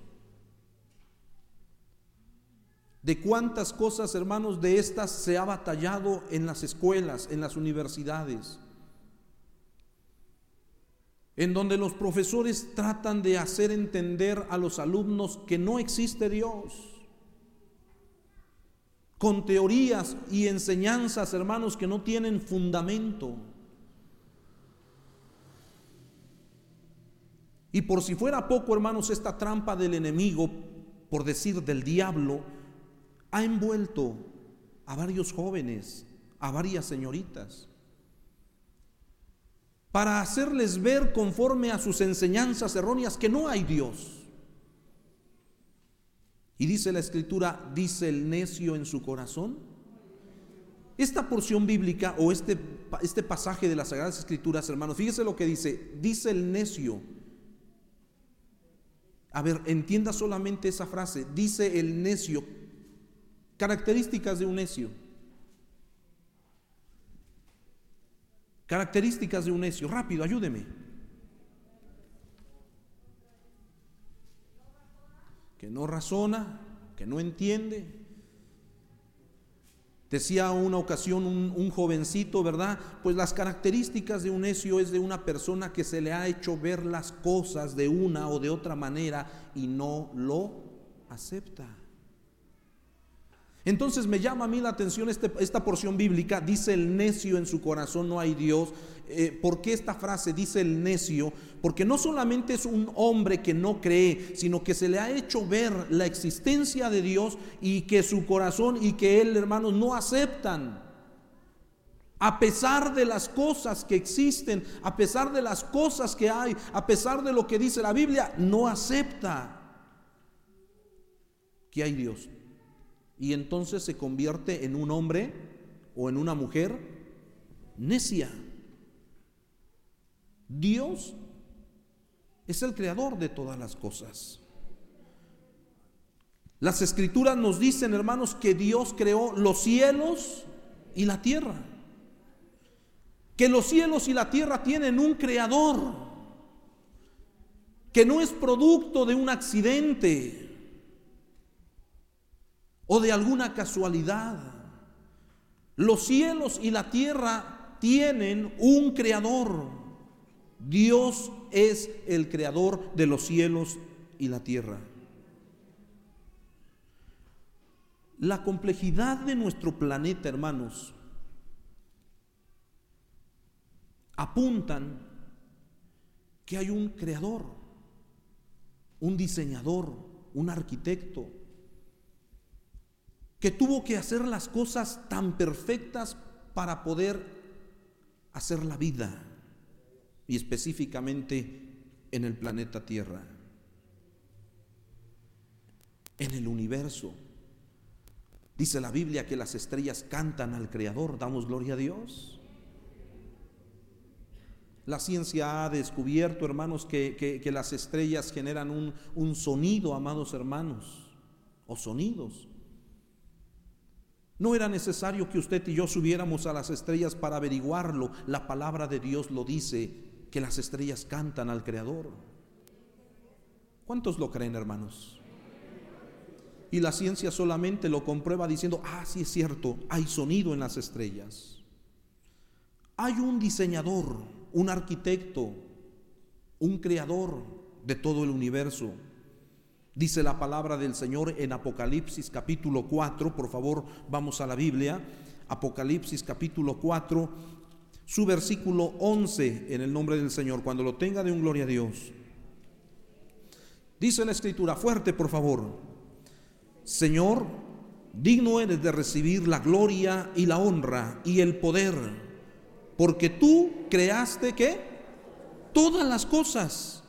De cuántas cosas, hermanos, de estas se ha batallado en las escuelas, en las universidades, en donde los profesores tratan de hacer entender a los alumnos que no existe Dios, con teorías y enseñanzas, hermanos, que no tienen fundamento. Y por si fuera poco, hermanos, esta trampa del enemigo, por decir del diablo, ha envuelto a varios jóvenes, a varias señoritas, para hacerles ver conforme a sus enseñanzas erróneas que no hay Dios. Y dice la escritura, dice el necio en su corazón. Esta porción bíblica o este, este pasaje de las Sagradas Escrituras, hermanos, fíjese lo que dice, dice el necio. A ver, entienda solamente esa frase, dice el necio, Características de un necio. Características de un necio. Rápido, ayúdeme. Que no razona, que no entiende. Decía una ocasión un, jovencito, ¿verdad? Pues las características de un necio es de una persona que se le ha hecho ver las cosas de una o de otra manera y no lo acepta. Entonces me llama a mí la atención este, esta porción bíblica, dice el necio en su corazón no hay Dios. Eh, ¿Por qué esta frase dice el necio? Porque no solamente es un hombre que no cree, sino que se le ha hecho ver la existencia de Dios y que su corazón y que él, hermanos, no aceptan. A pesar de las cosas que existen, a pesar de las cosas que hay, a pesar de lo que dice la Biblia, no acepta que hay Dios y entonces se convierte en un hombre o en una mujer necia. Dios es el creador de todas las cosas. Las escrituras nos dicen, hermanos, que Dios creó los cielos y la tierra. Que los cielos y la tierra tienen un creador. Que no es producto de un accidente o de alguna casualidad. Los cielos y la tierra tienen un creador. Dios es el creador de los cielos y la tierra. La complejidad de nuestro planeta, hermanos, apuntan que hay un creador, un diseñador, un arquitecto, que tuvo que hacer las cosas tan perfectas para poder hacer la vida, y específicamente en el planeta Tierra, en el universo. Dice la Biblia que las estrellas cantan al Creador, damos gloria a Dios. La ciencia ha descubierto, hermanos, que, las estrellas generan un, un sonido, amados hermanos, o sonidos. No era necesario que usted y yo subiéramos a las estrellas para averiguarlo. La palabra de Dios lo dice, que las estrellas cantan al Creador. ¿Cuántos lo creen, hermanos? Y la ciencia solamente lo comprueba diciendo, ah, sí es cierto, hay sonido en las estrellas. Hay un diseñador, un arquitecto, un creador de todo el universo. Dice la palabra del Señor en Apocalipsis capítulo 4, por favor vamos a la Biblia, Apocalipsis capítulo 4, su versículo 11 en el nombre del Señor, cuando lo tenga de un gloria a Dios. Dice la escritura, fuerte por favor, Señor, digno eres de recibir la gloria y la honra y el poder, porque tú creaste que todas las cosas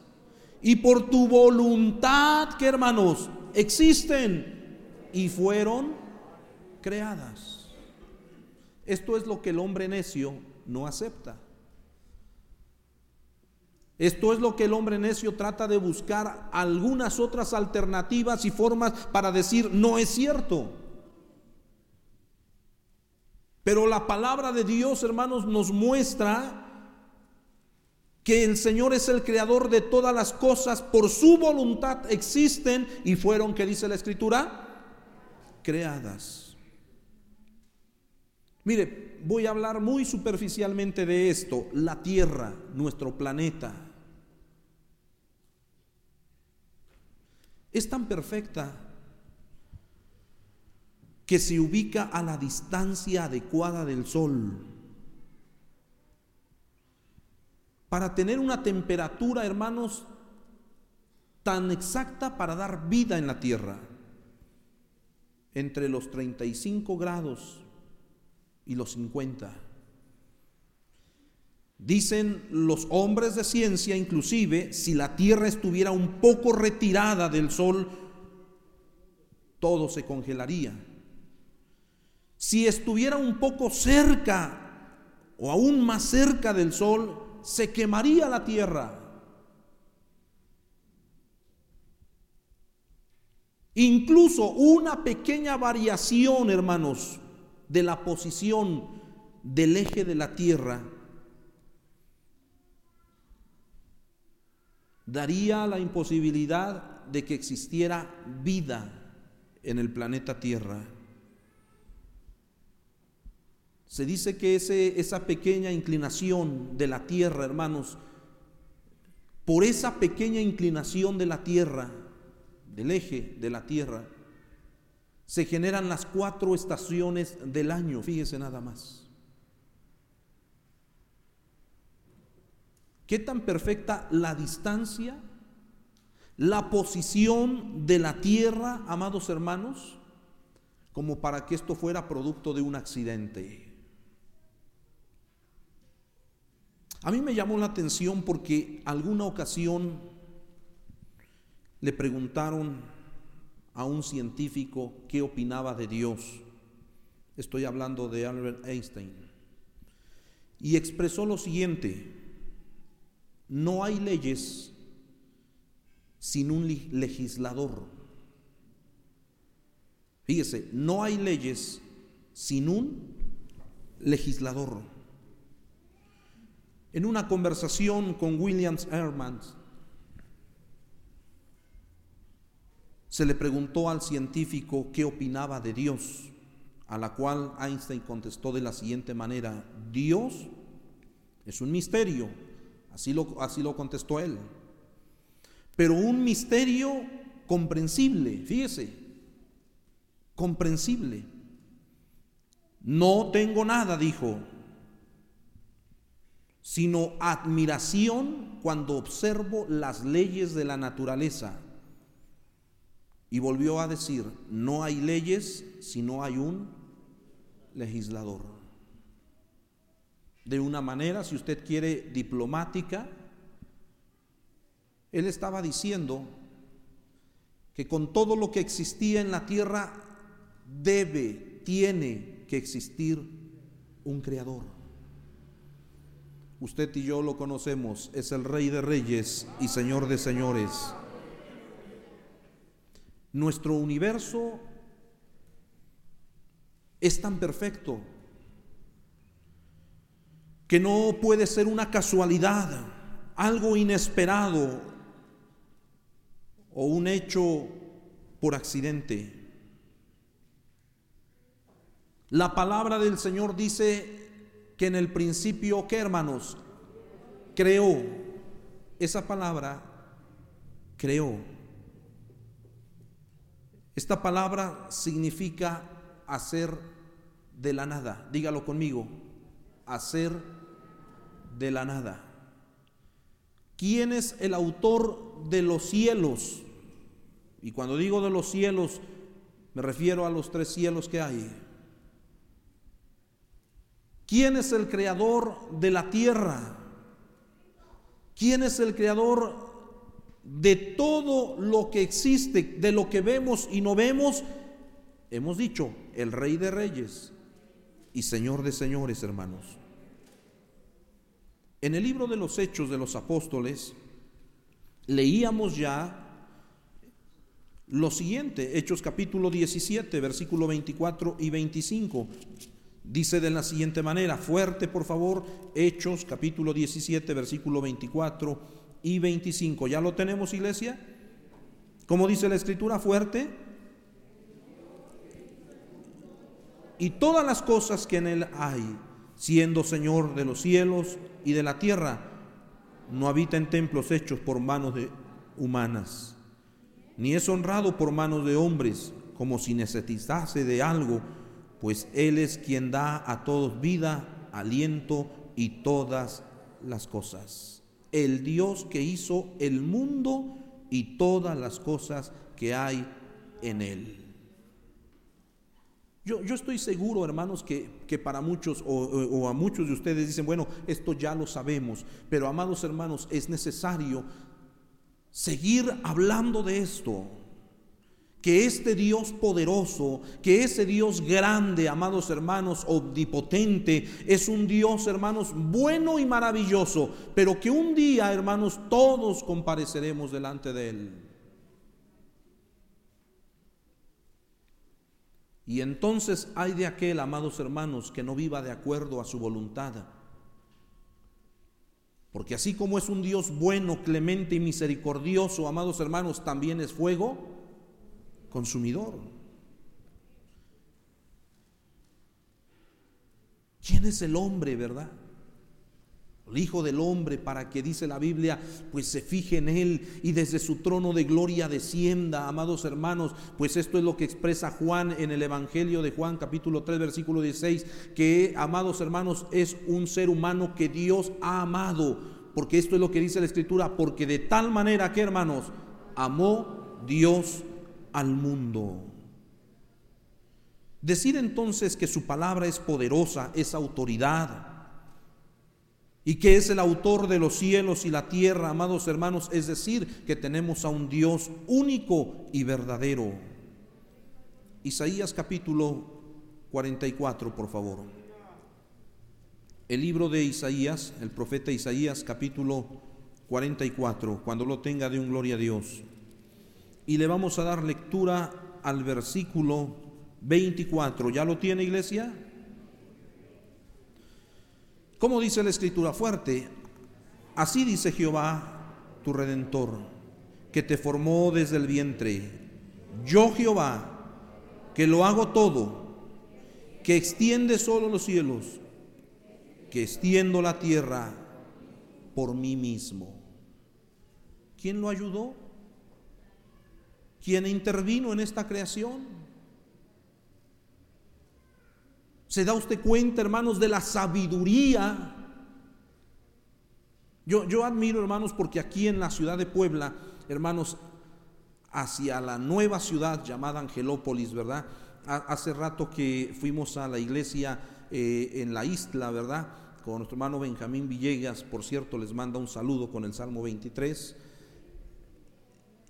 y por tu voluntad, que hermanos, existen y fueron creadas. Esto es lo que el hombre necio no acepta. Esto es lo que el hombre necio trata de buscar algunas otras alternativas y formas para decir no es cierto. Pero la palabra de Dios, hermanos, nos muestra que el Señor es el creador de todas las cosas, por su voluntad existen y fueron, que dice la Escritura, creadas. Mire, voy a hablar muy superficialmente de esto, la Tierra, nuestro planeta. Es tan perfecta que se ubica a la distancia adecuada del Sol. Para tener una temperatura, hermanos, tan exacta para dar vida en la tierra, entre los 35 grados y los 50. Dicen los hombres de ciencia, inclusive, si la Tierra estuviera un poco retirada del Sol, todo se congelaría. Si estuviera un poco cerca o aún más cerca del Sol, se quemaría la Tierra. Incluso una pequeña variación, hermanos, de la posición del eje de la Tierra daría la imposibilidad de que existiera vida en el planeta Tierra. Se dice que ese, esa pequeña inclinación de la Tierra, hermanos, por esa pequeña inclinación de la Tierra, del eje de la Tierra, se generan las cuatro estaciones del año, fíjese nada más. ¿Qué tan perfecta la distancia, la posición de la tierra, amados hermanos, como para que esto fuera producto de un accidente? A mí me llamó la atención porque alguna ocasión le preguntaron a un científico qué opinaba de Dios. Estoy hablando de Albert Einstein. Y expresó lo siguiente, no hay leyes sin un legislador. Fíjese, no hay leyes sin un legislador. En una conversación con Williams Ehrman, se le preguntó al científico qué opinaba de Dios, a la cual Einstein contestó de la siguiente manera, Dios es un misterio, Así lo, así lo contestó él. Pero un misterio comprensible, fíjese, comprensible. No tengo nada, dijo, sino admiración cuando observo las leyes de la naturaleza. Y volvió a decir, no hay leyes si no hay un legislador de una manera, si usted quiere, diplomática, él estaba diciendo que con todo lo que existía en la tierra debe, tiene que existir un creador. Usted y yo lo conocemos, es el rey de reyes y señor de señores. Nuestro universo es tan perfecto que no puede ser una casualidad, algo inesperado o un hecho por accidente. La palabra del Señor dice que en el principio, ¿qué hermanos? Creó. Esa palabra, creó. Esta palabra significa hacer de la nada. Dígalo conmigo hacer de la nada. ¿Quién es el autor de los cielos? Y cuando digo de los cielos, me refiero a los tres cielos que hay. ¿Quién es el creador de la tierra? ¿Quién es el creador de todo lo que existe, de lo que vemos y no vemos, hemos dicho, el Rey de Reyes y Señor de Señores, hermanos. En el libro de los Hechos de los Apóstoles, leíamos ya lo siguiente, Hechos capítulo 17, versículo 24 y 25. Dice de la siguiente manera, fuerte por favor, Hechos capítulo 17, versículo 24 y 25. ¿Ya lo tenemos, iglesia? ¿Cómo dice la escritura? Fuerte. Y todas las cosas que en él hay, siendo Señor de los cielos y de la tierra, no habita en templos hechos por manos de humanas, ni es honrado por manos de hombres, como si necesitase de algo, pues Él es quien da a todos vida, aliento y todas las cosas. El Dios que hizo el mundo y todas las cosas que hay en Él. Yo, yo estoy seguro, hermanos, que, que para muchos o, o a muchos de ustedes dicen, bueno, esto ya lo sabemos, pero amados hermanos, es necesario seguir hablando de esto que este Dios poderoso, que ese Dios grande, amados hermanos, omnipotente, es un Dios, hermanos, bueno y maravilloso, pero que un día, hermanos, todos compareceremos delante de Él. Y entonces hay de aquel, amados hermanos, que no viva de acuerdo a su voluntad. Porque así como es un Dios bueno, clemente y misericordioso, amados hermanos, también es fuego consumidor. ¿Quién es el hombre, verdad? el Hijo del Hombre, para que dice la Biblia, pues se fije en Él y desde su trono de gloria descienda, amados hermanos, pues esto es lo que expresa Juan en el Evangelio de Juan capítulo 3 versículo 16, que amados hermanos es un ser humano que Dios ha amado, porque esto es lo que dice la Escritura, porque de tal manera que hermanos, amó Dios al mundo. Decir entonces que su palabra es poderosa, es autoridad, y que es el autor de los cielos y la tierra, amados hermanos, es decir, que tenemos a un Dios único y verdadero. Isaías capítulo 44, por favor. El libro de Isaías, el profeta Isaías capítulo 44, cuando lo tenga de un gloria a Dios. Y le vamos a dar lectura al versículo 24. ¿Ya lo tiene iglesia? ¿Cómo dice la escritura fuerte? Así dice Jehová, tu redentor, que te formó desde el vientre. Yo Jehová, que lo hago todo, que extiende solo los cielos, que extiendo la tierra por mí mismo. ¿Quién lo ayudó? ¿Quién intervino en esta creación? ¿Se da usted cuenta, hermanos, de la sabiduría? Yo, yo admiro, hermanos, porque aquí en la ciudad de Puebla, hermanos, hacia la nueva ciudad llamada Angelópolis, ¿verdad? Hace rato que fuimos a la iglesia eh, en la isla, ¿verdad? Con nuestro hermano Benjamín Villegas, por cierto, les manda un saludo con el Salmo 23.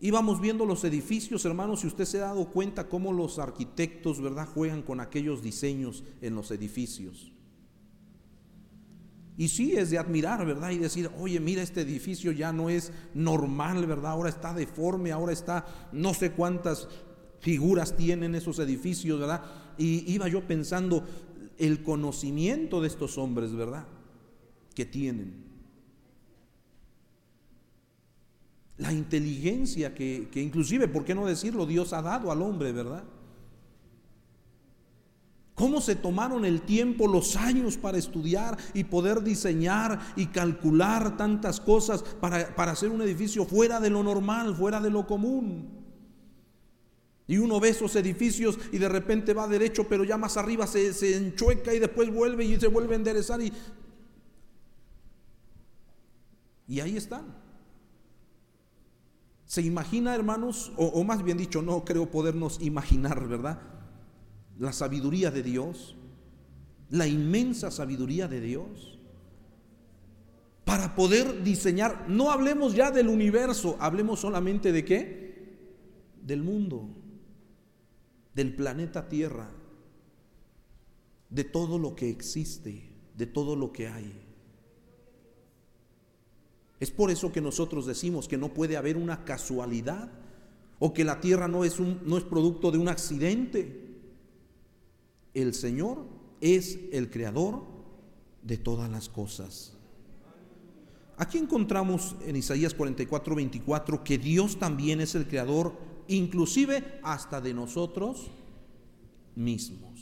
Íbamos viendo los edificios, hermanos, y usted se ha dado cuenta cómo los arquitectos, ¿verdad?, juegan con aquellos diseños en los edificios. Y sí es de admirar, ¿verdad? Y decir, oye, mira, este edificio ya no es normal, ¿verdad? Ahora está deforme, ahora está, no sé cuántas figuras tienen esos edificios, ¿verdad? Y iba yo pensando el conocimiento de estos hombres, ¿verdad? Que tienen. La inteligencia que, inclusive, ¿por qué no decirlo? Dios ha dado al hombre, ¿verdad? ¿Cómo se tomaron el tiempo, los años para estudiar y poder diseñar y calcular tantas cosas para, para, hacer un edificio fuera de lo normal, fuera de lo común? Y uno ve esos edificios y de repente va derecho, pero ya más arriba se, se enchueca y después vuelve y se vuelve a enderezar. Y, y ahí están. ¿Se imagina, hermanos? O, más bien dicho, no creo podernos imaginar, ¿verdad? La sabiduría de Dios, la inmensa sabiduría de Dios. para poder diseñar, no hablemos ya del universo, hablemos solamente de qué? Del mundo, del planeta Tierra, de todo lo que existe, de todo lo que hay. Es por eso que nosotros decimos que no puede haber una casualidad o que la tierra no es, un, no es producto de un accidente. El Señor es el creador de todas las cosas. Aquí encontramos en Isaías 44, 24 que Dios también es el creador, inclusive hasta de nosotros mismos.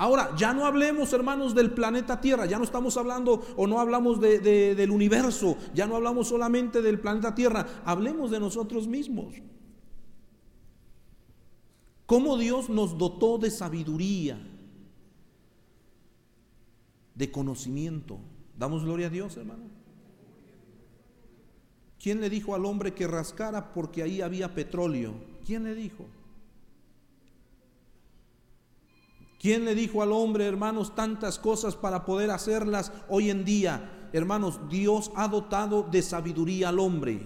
Ahora, ya no hablemos, hermanos, del planeta Tierra, ya no estamos hablando o no hablamos del universo, ya no hablamos solamente del planeta Tierra, hablemos de nosotros mismos. Cómo Dios nos dotó de sabiduría, de conocimiento. Damos gloria a Dios, hermano. ¿Quién le dijo al hombre que rascara porque ahí había petróleo? ¿Quién le dijo? ¿Quién le dijo al hombre, hermanos, tantas cosas para poder hacerlas hoy en día? Hermanos, Dios ha dotado de sabiduría al hombre,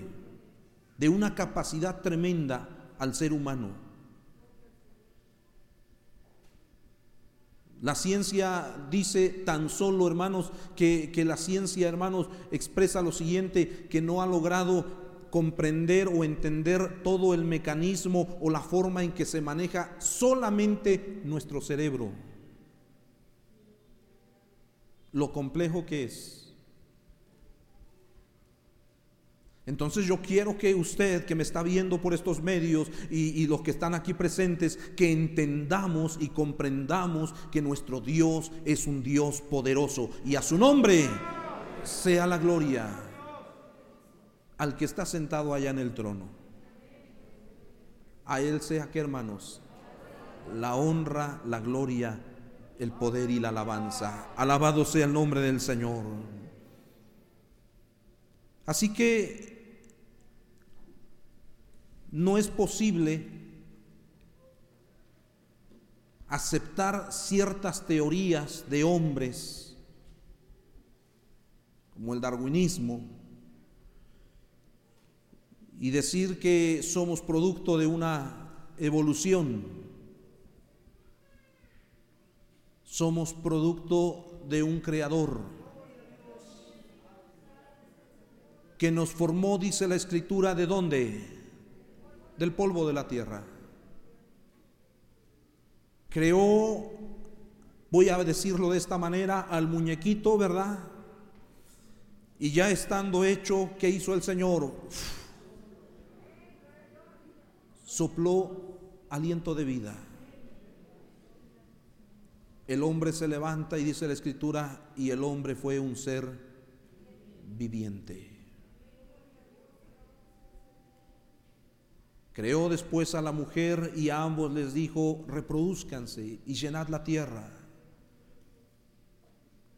de una capacidad tremenda al ser humano. La ciencia dice tan solo, hermanos, que, que, la ciencia, hermanos, expresa lo siguiente, que no ha logrado comprender o entender todo el mecanismo o la forma en que se maneja solamente nuestro cerebro. Lo complejo que es. Entonces yo quiero que usted que me está viendo por estos medios y, los que están aquí presentes, que entendamos y comprendamos que nuestro Dios es un Dios poderoso y a su nombre sea la gloria al que está sentado allá en el trono. A Él sea que, hermanos, la honra, la gloria, el poder y la alabanza. Alabado sea el nombre del Señor. Así que no es posible aceptar ciertas teorías de hombres, como el darwinismo, y decir que somos producto de una evolución. Somos producto de un creador que nos formó, dice la escritura, ¿de dónde? Del polvo de la tierra. Creó, voy a decirlo de esta manera, al muñequito, ¿verdad? Y ya estando hecho, ¿qué hizo el Señor? Sopló aliento de vida. El hombre se levanta y dice la escritura, y el hombre fue un ser viviente. Creó después a la mujer y a ambos les dijo, reproduzcanse y llenad la tierra.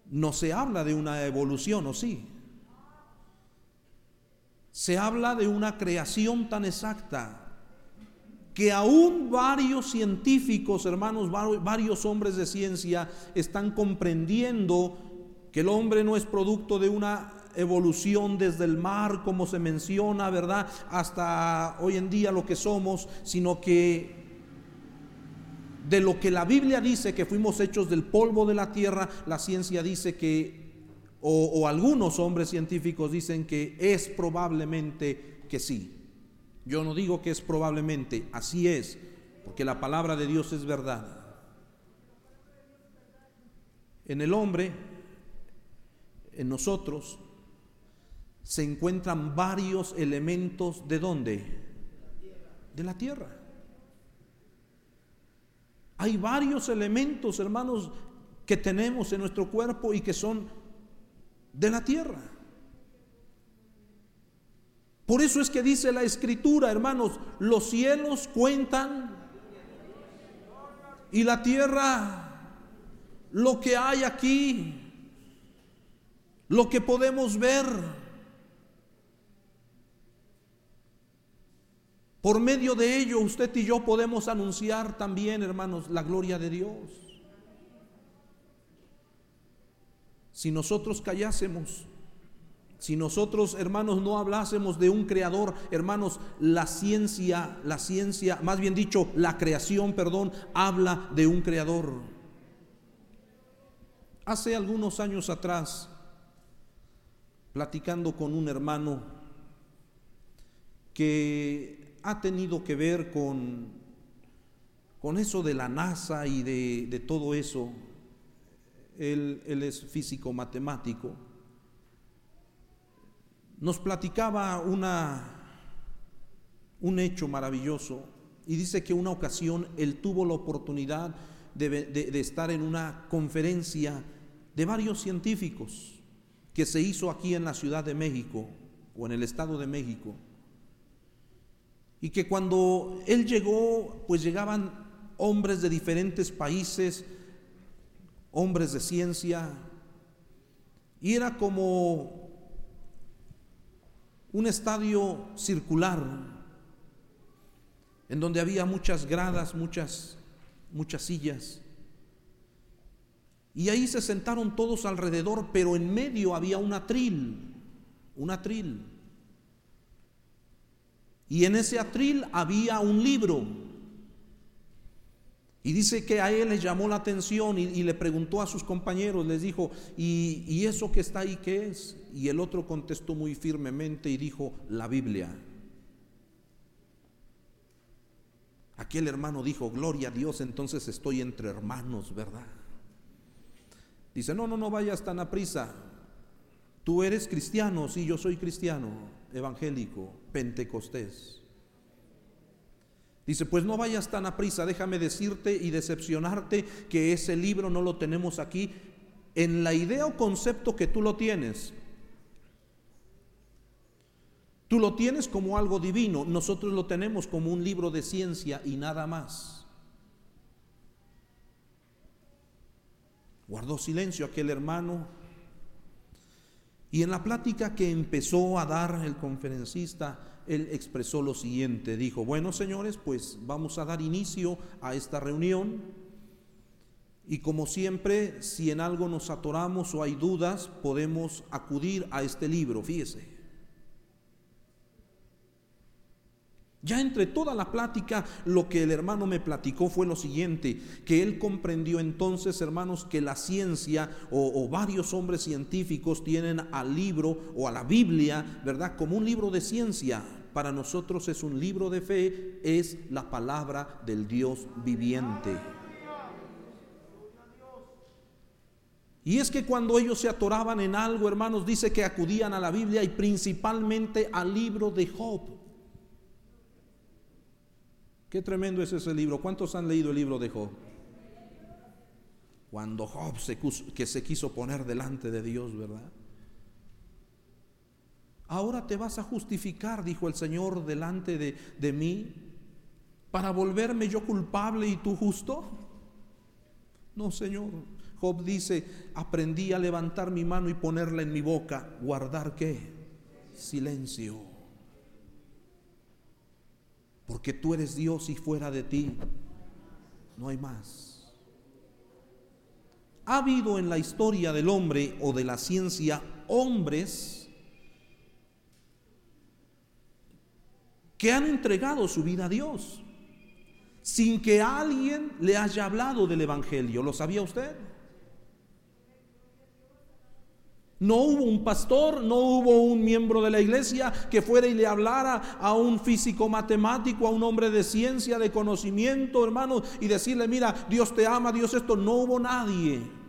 No se habla de una evolución, ¿o sí? Se habla de una creación tan exacta que aún varios científicos, hermanos, varios hombres de ciencia están comprendiendo que el hombre no es producto de una evolución desde el mar, como se menciona, ¿verdad? Hasta hoy en día lo que somos, sino que de lo que la Biblia dice que fuimos hechos del polvo de la tierra, la ciencia dice que, o, o algunos hombres científicos dicen que es probablemente que sí. Yo no digo que es probablemente, así es, porque la palabra de Dios es verdad. En el hombre, en nosotros, se encuentran varios elementos de dónde? De la tierra. Hay varios elementos, hermanos, que tenemos en nuestro cuerpo y que son de la tierra. Por eso es que dice la escritura, hermanos, los cielos cuentan y la tierra, lo que hay aquí, lo que podemos ver. Por medio de ello usted y yo podemos anunciar también, hermanos, la gloria de Dios. si nosotros callásemos, si nosotros, hermanos, no hablásemos de un creador, hermanos, la ciencia, la ciencia, más bien dicho, la creación, perdón, habla de un creador. Hace algunos años atrás, platicando con un hermano que ha tenido que ver con, con eso de la NASA y de, todo eso, él es físico matemático, nos platicaba una, un hecho maravilloso y dice que una ocasión él tuvo la oportunidad de, de, estar en una conferencia de varios científicos que se hizo aquí en la Ciudad de México o en el Estado de México. Y que cuando él llegó, pues llegaban hombres de diferentes países, hombres de ciencia, y era como un estadio circular en donde había muchas gradas, muchas, muchas sillas. Y ahí se sentaron todos alrededor, pero en medio había un atril, un atril. Y en ese atril había un libro. Y dice que a él le llamó la atención y, y le preguntó a sus compañeros, les dijo, ¿y, ¿y eso que está ahí qué es? Y el otro contestó muy firmemente y dijo, la Biblia. Aquel hermano dijo, gloria a Dios, entonces estoy entre hermanos, ¿verdad? Dice, no, no, no vayas tan a prisa. Tú eres cristiano, sí, yo soy cristiano, evangélico, pentecostés. Dice, pues no vayas tan a prisa, déjame decirte y decepcionarte que ese libro no lo tenemos aquí en la idea o concepto que tú lo tienes. Tú lo tienes como algo divino, nosotros lo tenemos como un libro de ciencia y nada más. Guardó silencio aquel hermano y en la plática que empezó a dar el conferencista, él expresó lo siguiente, dijo, bueno señores, pues vamos a dar inicio a esta reunión y como siempre, si en algo nos atoramos o hay dudas, podemos acudir a este libro, fíjese. Ya entre toda la plática, lo que el hermano me platicó fue lo siguiente, que él comprendió entonces, hermanos, que la ciencia o, o, varios hombres científicos tienen al libro o a la Biblia, ¿verdad? Como un libro de ciencia. Para nosotros es un libro de fe, es la palabra del Dios viviente. Y es que cuando ellos se atoraban en algo, hermanos, dice que acudían a la Biblia y principalmente al libro de Job. Qué tremendo es ese libro. ¿Cuántos han leído el libro de Job? Cuando Job se, que se quiso poner delante de Dios, ¿verdad? Ahora te vas a justificar, dijo el Señor, delante de, de mí, para volverme yo culpable y tú justo. No, Señor. Job dice, aprendí a levantar mi mano y ponerla en mi boca. ¿Guardar qué? Silencio porque tú eres Dios y fuera de ti no hay más. Ha habido en la historia del hombre o de la ciencia hombres que han entregado su vida a Dios sin que alguien le haya hablado del Evangelio. ¿Lo sabía usted? No hubo un pastor, no hubo un miembro de la iglesia que fuera y le hablara a un físico matemático, a un hombre de ciencia, de conocimiento, hermano, y decirle, mira, Dios te ama, Dios esto. No hubo nadie.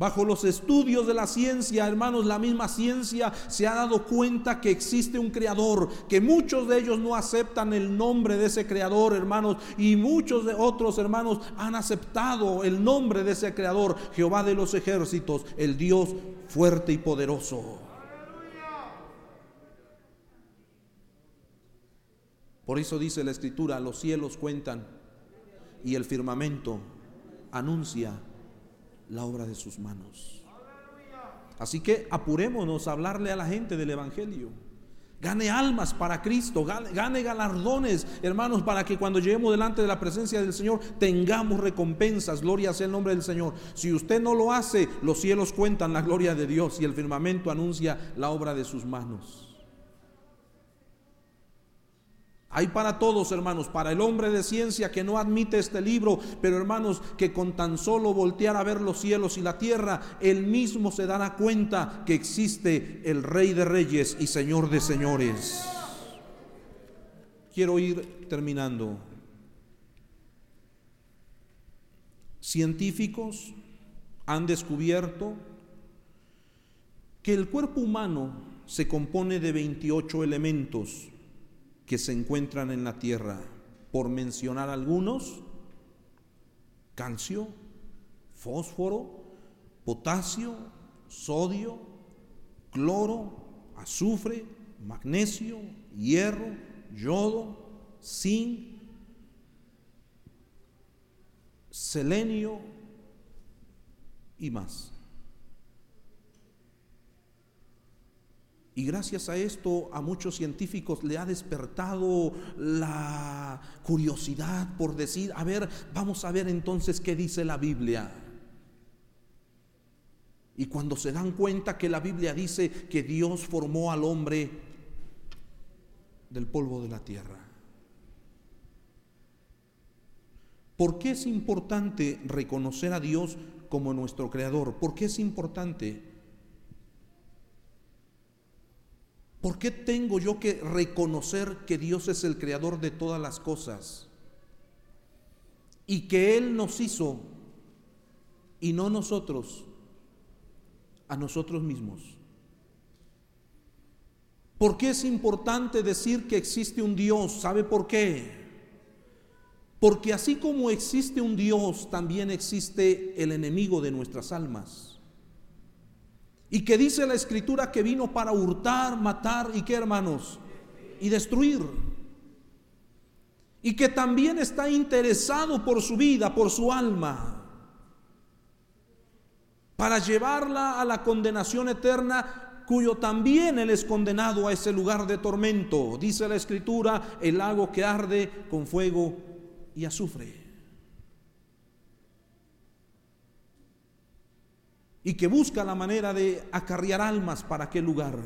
Bajo los estudios de la ciencia, hermanos, la misma ciencia se ha dado cuenta que existe un creador, que muchos de ellos no aceptan el nombre de ese creador, hermanos, y muchos de otros hermanos han aceptado el nombre de ese creador, Jehová de los ejércitos, el Dios fuerte y poderoso. Por eso dice la escritura, los cielos cuentan y el firmamento anuncia la obra de sus manos. Así que apurémonos a hablarle a la gente del Evangelio. Gane almas para Cristo, gane, galardones, hermanos, para que cuando lleguemos delante de la presencia del Señor tengamos recompensas. Gloria sea el nombre del Señor. Si usted no lo hace, los cielos cuentan la gloria de Dios y el firmamento anuncia la obra de sus manos. Hay para todos, hermanos, para el hombre de ciencia que no admite este libro, pero hermanos, que con tan solo voltear a ver los cielos y la tierra, él mismo se dará cuenta que existe el Rey de Reyes y Señor de Señores. Quiero ir terminando. Científicos han descubierto que el cuerpo humano se compone de 28 elementos que se encuentran en la tierra, por mencionar algunos, calcio, fósforo, potasio, sodio, cloro, azufre, magnesio, hierro, yodo, zinc, selenio y más. Y gracias a esto a muchos científicos le ha despertado la curiosidad por decir, a ver, vamos a ver entonces qué dice la Biblia. Y cuando se dan cuenta que la Biblia dice que Dios formó al hombre del polvo de la tierra. ¿Por qué es importante reconocer a Dios como nuestro creador? ¿Por qué es importante? ¿Por qué tengo yo que reconocer que Dios es el creador de todas las cosas? Y que Él nos hizo y no nosotros, a nosotros mismos. ¿Por qué es importante decir que existe un Dios? ¿Sabe por qué? Porque así como existe un Dios, también existe el enemigo de nuestras almas. Y que dice la escritura que vino para hurtar, matar y qué hermanos, y destruir. Y que también está interesado por su vida, por su alma, para llevarla a la condenación eterna, cuyo también él es condenado a ese lugar de tormento. Dice la escritura, el lago que arde con fuego y azufre. Y que busca la manera de acarrear almas para aquel lugar.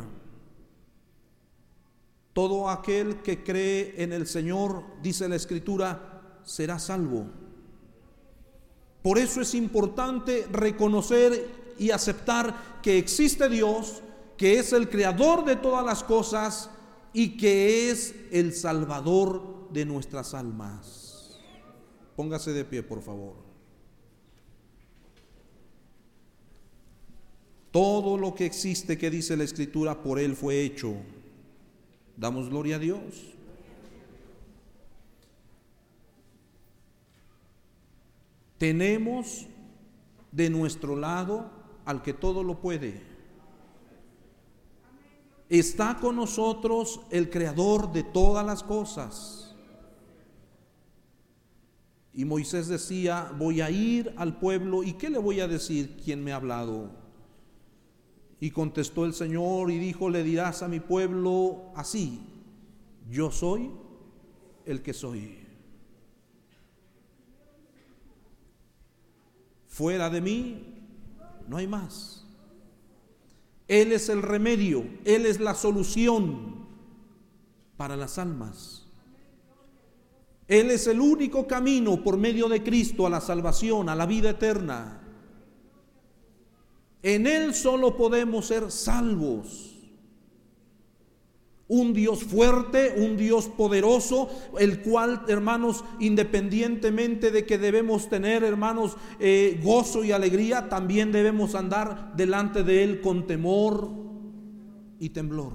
Todo aquel que cree en el Señor, dice la Escritura, será salvo. Por eso es importante reconocer y aceptar que existe Dios, que es el creador de todas las cosas y que es el salvador de nuestras almas. Póngase de pie, por favor. Todo lo que existe que dice la Escritura, por Él fue hecho. Damos gloria a Dios. Tenemos de nuestro lado al que todo lo puede. Está con nosotros el creador de todas las cosas. Y Moisés decía, voy a ir al pueblo y ¿qué le voy a decir quien me ha hablado? Y contestó el Señor y dijo, le dirás a mi pueblo así, yo soy el que soy. Fuera de mí no hay más. Él es el remedio, Él es la solución para las almas. Él es el único camino por medio de Cristo a la salvación, a la vida eterna. En Él solo podemos ser salvos. Un Dios fuerte, un Dios poderoso, el cual, hermanos, independientemente de que debemos tener, hermanos, eh, gozo y alegría, también debemos andar delante de Él con temor y temblor.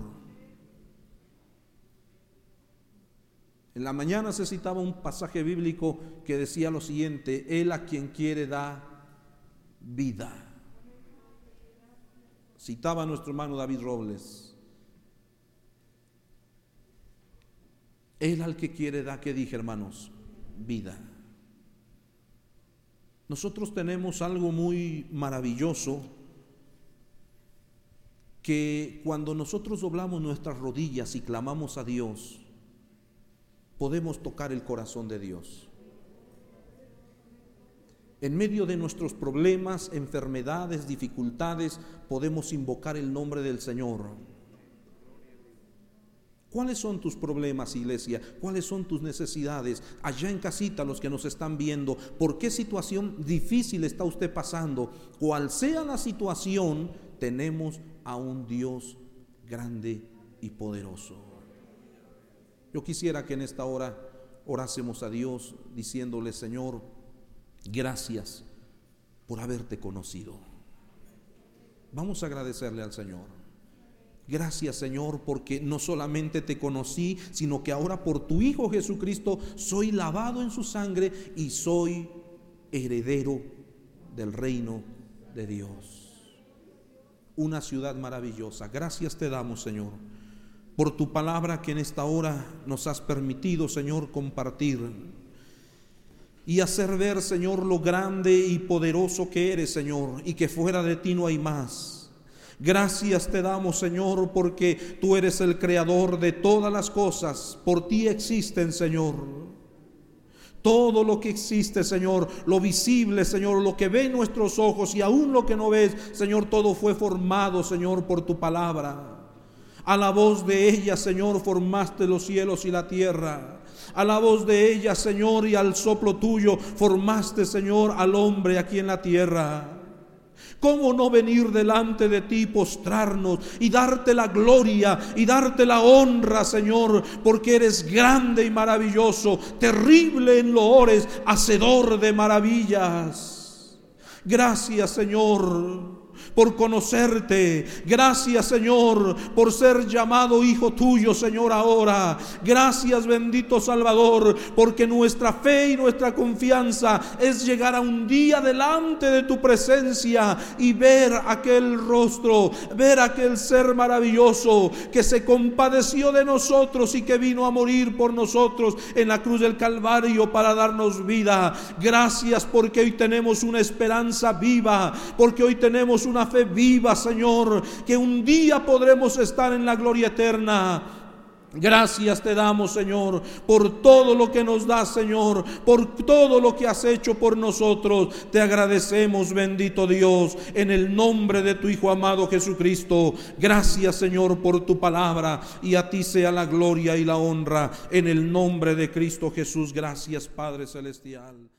En la mañana se citaba un pasaje bíblico que decía lo siguiente, Él a quien quiere da vida. Citaba a nuestro hermano David Robles. Él al que quiere da, que dije hermanos, vida. Nosotros tenemos algo muy maravilloso que cuando nosotros doblamos nuestras rodillas y clamamos a Dios, podemos tocar el corazón de Dios. En medio de nuestros problemas, enfermedades, dificultades, podemos invocar el nombre del Señor. ¿Cuáles son tus problemas, iglesia? ¿Cuáles son tus necesidades? Allá en casita, los que nos están viendo, ¿por qué situación difícil está usted pasando? Cual sea la situación, tenemos a un Dios grande y poderoso. Yo quisiera que en esta hora orásemos a Dios diciéndole, Señor, gracias por haberte conocido. Vamos a agradecerle al Señor. Gracias Señor porque no solamente te conocí, sino que ahora por tu Hijo Jesucristo soy lavado en su sangre y soy heredero del reino de Dios. Una ciudad maravillosa. Gracias te damos Señor por tu palabra que en esta hora nos has permitido Señor compartir y hacer ver, Señor, lo grande y poderoso que eres, Señor, y que fuera de ti no hay más. Gracias te damos, Señor, porque tú eres el creador de todas las cosas. Por ti existen, Señor. Todo lo que existe, Señor, lo visible, Señor, lo que ven nuestros ojos y aún lo que no ves, Señor, todo fue formado, Señor, por tu palabra. A la voz de ella, Señor, formaste los cielos y la tierra. A la voz de ella, Señor, y al soplo tuyo formaste, Señor, al hombre aquí en la tierra. ¿Cómo no venir delante de ti, postrarnos y darte la gloria y darte la honra, Señor? Porque eres grande y maravilloso, terrible en loores, hacedor de maravillas. Gracias, Señor por conocerte. Gracias, Señor, por ser llamado hijo tuyo, Señor, ahora. Gracias, bendito Salvador, porque nuestra fe y nuestra confianza es llegar a un día delante de tu presencia y ver aquel rostro, ver aquel ser maravilloso que se compadeció de nosotros y que vino a morir por nosotros en la cruz del Calvario para darnos vida. Gracias porque hoy tenemos una esperanza viva, porque hoy tenemos una fe viva, Señor, que un día podremos estar en la gloria eterna. Gracias te damos, Señor, por todo lo que nos das, Señor, por todo lo que has hecho por nosotros. Te agradecemos, bendito Dios, en el nombre de tu Hijo amado Jesucristo. Gracias, Señor, por tu palabra y a ti sea la gloria y la honra en el nombre de Cristo Jesús. Gracias, Padre Celestial.